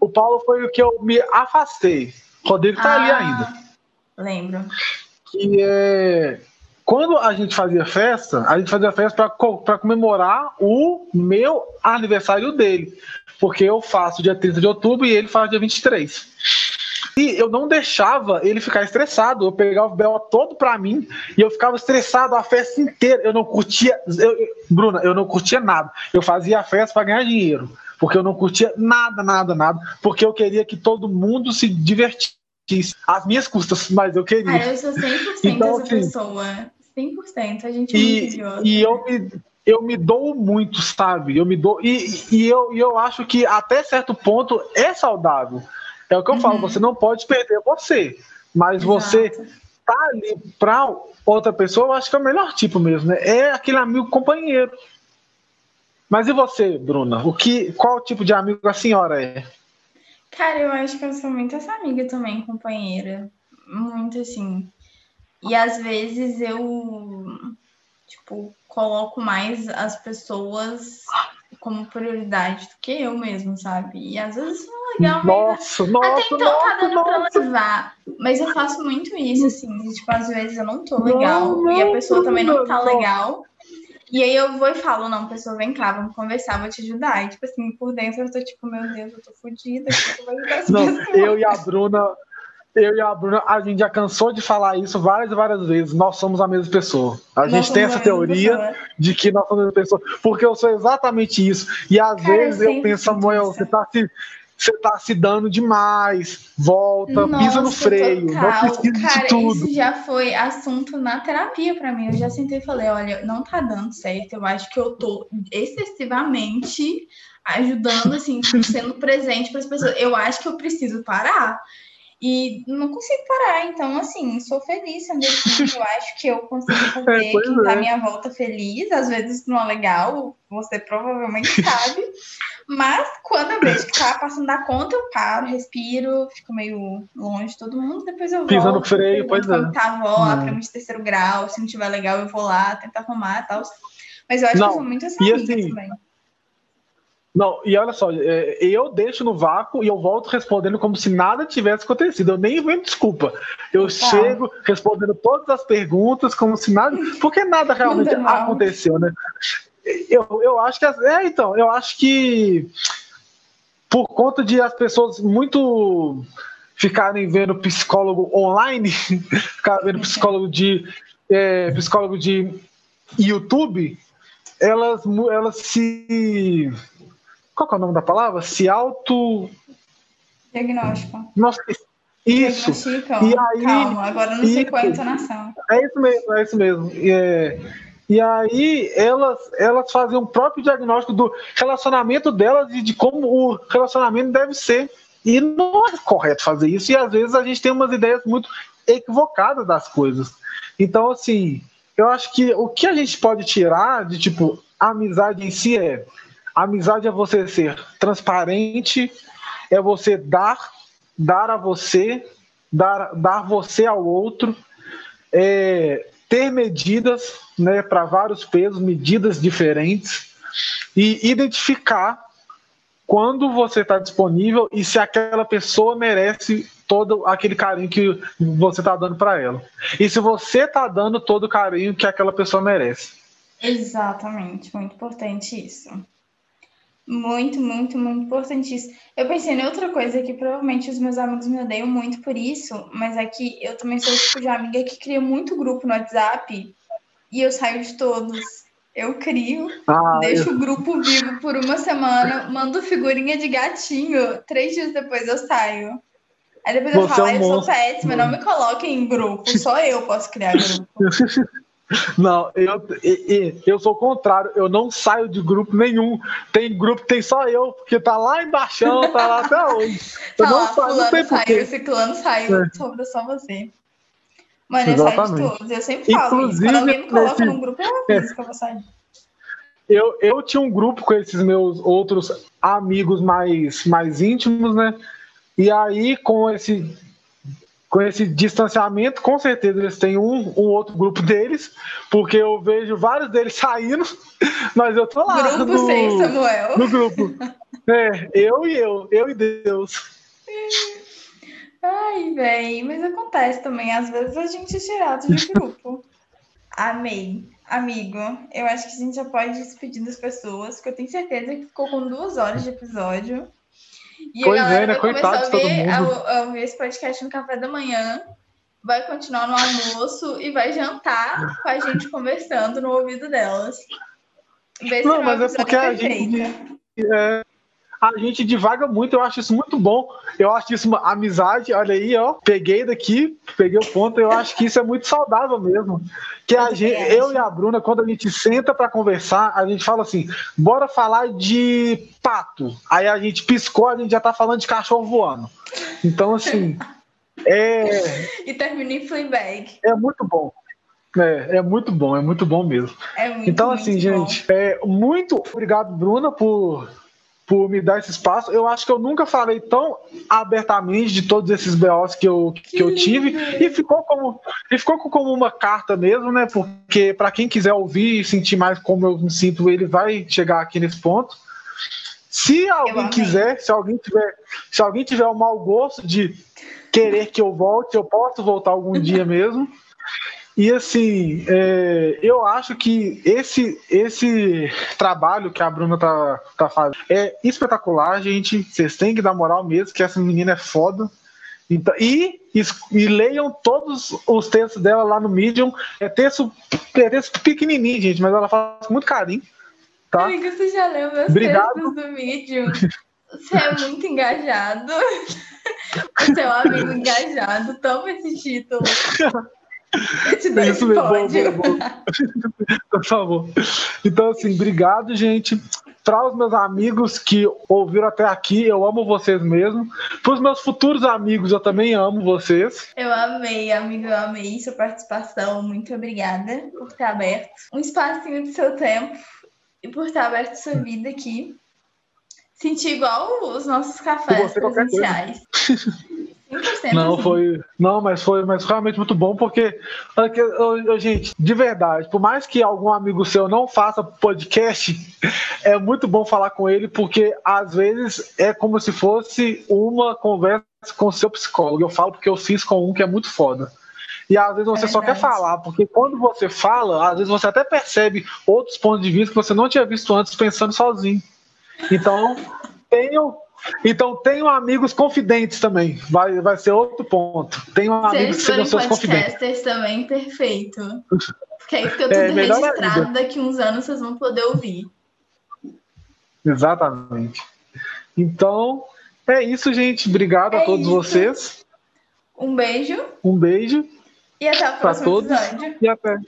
O Paulo foi o que eu me afastei. O Rodrigo tá ali Ah, ainda. Lembro. que é quando a gente fazia festa, a gente fazia festa para comemorar o meu aniversário dele, porque eu faço dia 30 de outubro e ele faz dia 23. E eu não deixava ele ficar estressado, eu pegava o Bel todo pra mim e eu ficava estressado a festa inteira. Eu não curtia, eu- Bruna, eu não curtia nada. Eu fazia a festa para ganhar dinheiro, porque eu não curtia nada, nada, nada, porque eu queria que todo mundo se divertisse às minhas custas, mas eu queria. Ah, eu sou 100% Então, essa assim, pessoa. 100%. A gente é muito E, idiota. e eu, me, eu me dou muito, sabe? Eu me dou. E, e, eu, e eu acho que até certo ponto é saudável. É o que eu Uhum. falo, você não pode perder você. Mas você Exato. tá ali pra outra pessoa, eu acho que é o melhor tipo mesmo, né? É aquele amigo companheiro. Mas e você, Bruna? O que, qual tipo de amigo a senhora é? Cara, eu acho que eu sou muito essa amiga também, companheira. Muito assim. E às vezes eu, tipo, coloco mais as pessoas como prioridade do que eu mesmo, sabe? E às vezes isso não é legal, mas Nossa, nossa, até então tá nossa, dando nossa. pra levar. Mas eu faço muito isso, assim, tipo, às vezes eu não tô legal Não, e a não, pessoa também não tá não. legal. E aí eu vou e falo, não, pessoa, vem cá, vamos conversar, vou te ajudar. E, tipo assim, por dentro eu tô tipo, meu Deus, eu tô fodida, que eu ajudar essa Não, pessoa? eu e a Bruna, eu e a Bruna, a gente já cansou de falar isso várias e várias vezes. Nós somos a mesma pessoa. A Nós gente tem essa teoria pessoa. de que nós somos a mesma pessoa, porque eu sou exatamente isso. E às Cara, vezes eu penso, Samuel, você tá se você tá se dando demais. Volta, pisa no Nossa, freio, total. não precisa Cara, de tudo. isso já foi assunto na terapia pra mim. Eu já sentei e falei, olha, não tá dando certo. Eu acho que eu tô excessivamente ajudando, assim, sendo presente para as pessoas. Eu acho que eu preciso parar. E não consigo parar, então, assim, sou feliz sendo assim. Eu acho que eu consigo fazer é, quem tá é. à minha volta feliz. Às vezes não é legal, você provavelmente sabe. Mas quando eu vejo que tá passando da conta, eu paro, respiro, fico meio longe de todo mundo, depois eu Pisando volto. Pisando freio, pois é. Tá a avó, hum. prêmio de terceiro grau, se não tiver legal, eu vou lá, tentar arrumar e tal. Mas eu acho não. que eu sou muito essa e assim, também. Não, e olha só, é, eu deixo no vácuo e eu volto respondendo como se nada tivesse acontecido. Eu nem invento desculpa. Eu tá. chego respondendo todas as perguntas como se nada. Porque nada realmente aconteceu, né? Eu, eu acho que. É, então, eu acho que por conta de as pessoas muito ficarem vendo psicólogo online, ficar vendo psicólogo de é, psicólogo de YouTube, elas, elas se qual é o nome da palavra? Se auto. Diagnóstico. Nossa, isso. E aí, Calma, agora não sei qual é a entonação. É isso mesmo, é isso mesmo. É, e aí elas, elas fazem um próprio diagnóstico do relacionamento delas e de como o relacionamento deve ser. E não é correto fazer isso, e às vezes a gente tem umas ideias muito equivocadas das coisas. Então, assim, eu acho que o que a gente pode tirar de tipo, a amizade em si é Amizade é você ser transparente, é você dar, dar a você, dar, dar você ao outro, é, ter medidas né, para vários pesos, medidas diferentes, e identificar quando você está disponível e se aquela pessoa merece todo aquele carinho que você está dando para ela. E se você está dando todo o carinho que aquela pessoa merece. Exatamente, muito importante isso. Muito, muito, muito importante isso. Eu pensei em outra coisa que provavelmente os meus amigos me odeiam muito por isso, mas é que eu também sou o tipo de amiga que cria muito grupo no WhatsApp e eu saio de todos. Eu crio, ah, deixo eu... o grupo vivo por uma semana, mando figurinha de gatinho, três dias depois eu saio. Aí depois eu Você falo, é um eu sou péssima, não me coloquem em grupo, só eu posso criar grupo. Não, eu, eu sou o contrário, eu não saio de grupo nenhum. Tem grupo, tem só eu, porque tá lá embaixo, tá lá até hoje. Eu tá não lá, saio, não saiu, ciclano saiu, é. sobra só você. Mano, Exatamente. eu saio de todos, eu sempre falo Inclusive, isso. Quando alguém me coloca nesse... num grupo, eu aviso é. que eu vou sair. Eu, eu tinha um grupo com esses meus outros amigos mais, mais íntimos, né? E aí, com esse com esse distanciamento, com certeza eles têm um, um outro grupo deles, porque eu vejo vários deles saindo, mas eu tô lá. Grupo no, sem Samuel. No grupo. É, eu e eu, eu e Deus. Ai, velho, mas acontece também, às vezes a gente é tirado de grupo. Amei. Amigo, eu acho que a gente já pode despedir das pessoas, porque eu tenho certeza que ficou com duas horas de episódio. E pois a galera é, né? vai começar a ver, a, a ouvir esse podcast no café da manhã, vai continuar no almoço e vai jantar com a gente conversando no ouvido delas. Vê não, mas é porque a gente, é, a gente divaga muito, eu acho isso muito bom. Eu acho isso uma amizade, olha aí, ó. Peguei daqui, peguei o ponto, eu acho que isso é muito saudável mesmo. Que a gente, eu e a Bruna, quando a gente senta para conversar, a gente fala assim: bora falar de pato. Aí a gente piscou, a gente já tá falando de cachorro voando. Então, assim. É... E termina em Fleabag. É muito bom. É, é muito bom, é muito bom mesmo. É muito, então, assim, gente, é, muito obrigado, Bruna, por por me dar esse espaço. Eu acho que eu nunca falei tão abertamente de todos esses BOs que eu, que, que eu tive e ficou como e ficou como uma carta mesmo, né? Porque para quem quiser ouvir e sentir mais como eu me sinto, ele vai chegar aqui nesse ponto. Se alguém quiser, se alguém tiver, se alguém tiver o mau gosto de querer que eu volte, eu posso voltar algum dia mesmo. E assim, é, eu acho que esse, esse trabalho que a Bruna tá, tá fazendo é espetacular, gente. Vocês têm que dar moral mesmo, que essa menina é foda. Então, e, e, e, leiam todos os textos dela lá no Medium. É texto, é texto pequenininho, gente, mas ela faz com muito carinho. Tá? Amigo, você já leu meus Obrigado. textos do Medium? Você é muito engajado. Você é um amigo engajado. Toma esse título. Isso mesmo, bom, bom, bom. Por favor. Então, assim, obrigado, gente. para os meus amigos que ouviram até aqui, eu amo vocês mesmo. Para os meus futuros amigos, eu também amo vocês. Eu amei, amigo, eu amei sua participação. Muito obrigada por ter aberto um espacinho do seu tempo e por ter aberto sua vida aqui. Senti igual os nossos cafés presenciais. Não, foi. Não, mas foi mas realmente muito bom, porque, gente, de verdade, por mais que algum amigo seu não faça podcast, é muito bom falar com ele, porque às vezes é como se fosse uma conversa com o seu psicólogo. Eu falo porque eu fiz com um que é muito foda. E às vezes você é só quer falar, porque quando você fala, às vezes você até percebe outros pontos de vista que você não tinha visto antes pensando sozinho. Então, tenho então tenham amigos confidentes também. Vai, vai ser outro ponto. Tenham amigos que sejam seus confidentes. também, perfeito. Porque aí fica é, tudo é, registrado, ainda. daqui uns anos vocês vão poder ouvir. Exatamente. Então, é isso, gente. Obrigado é a todos isso. vocês. Um beijo. Um beijo. E até o próximo todos. episódio. E até.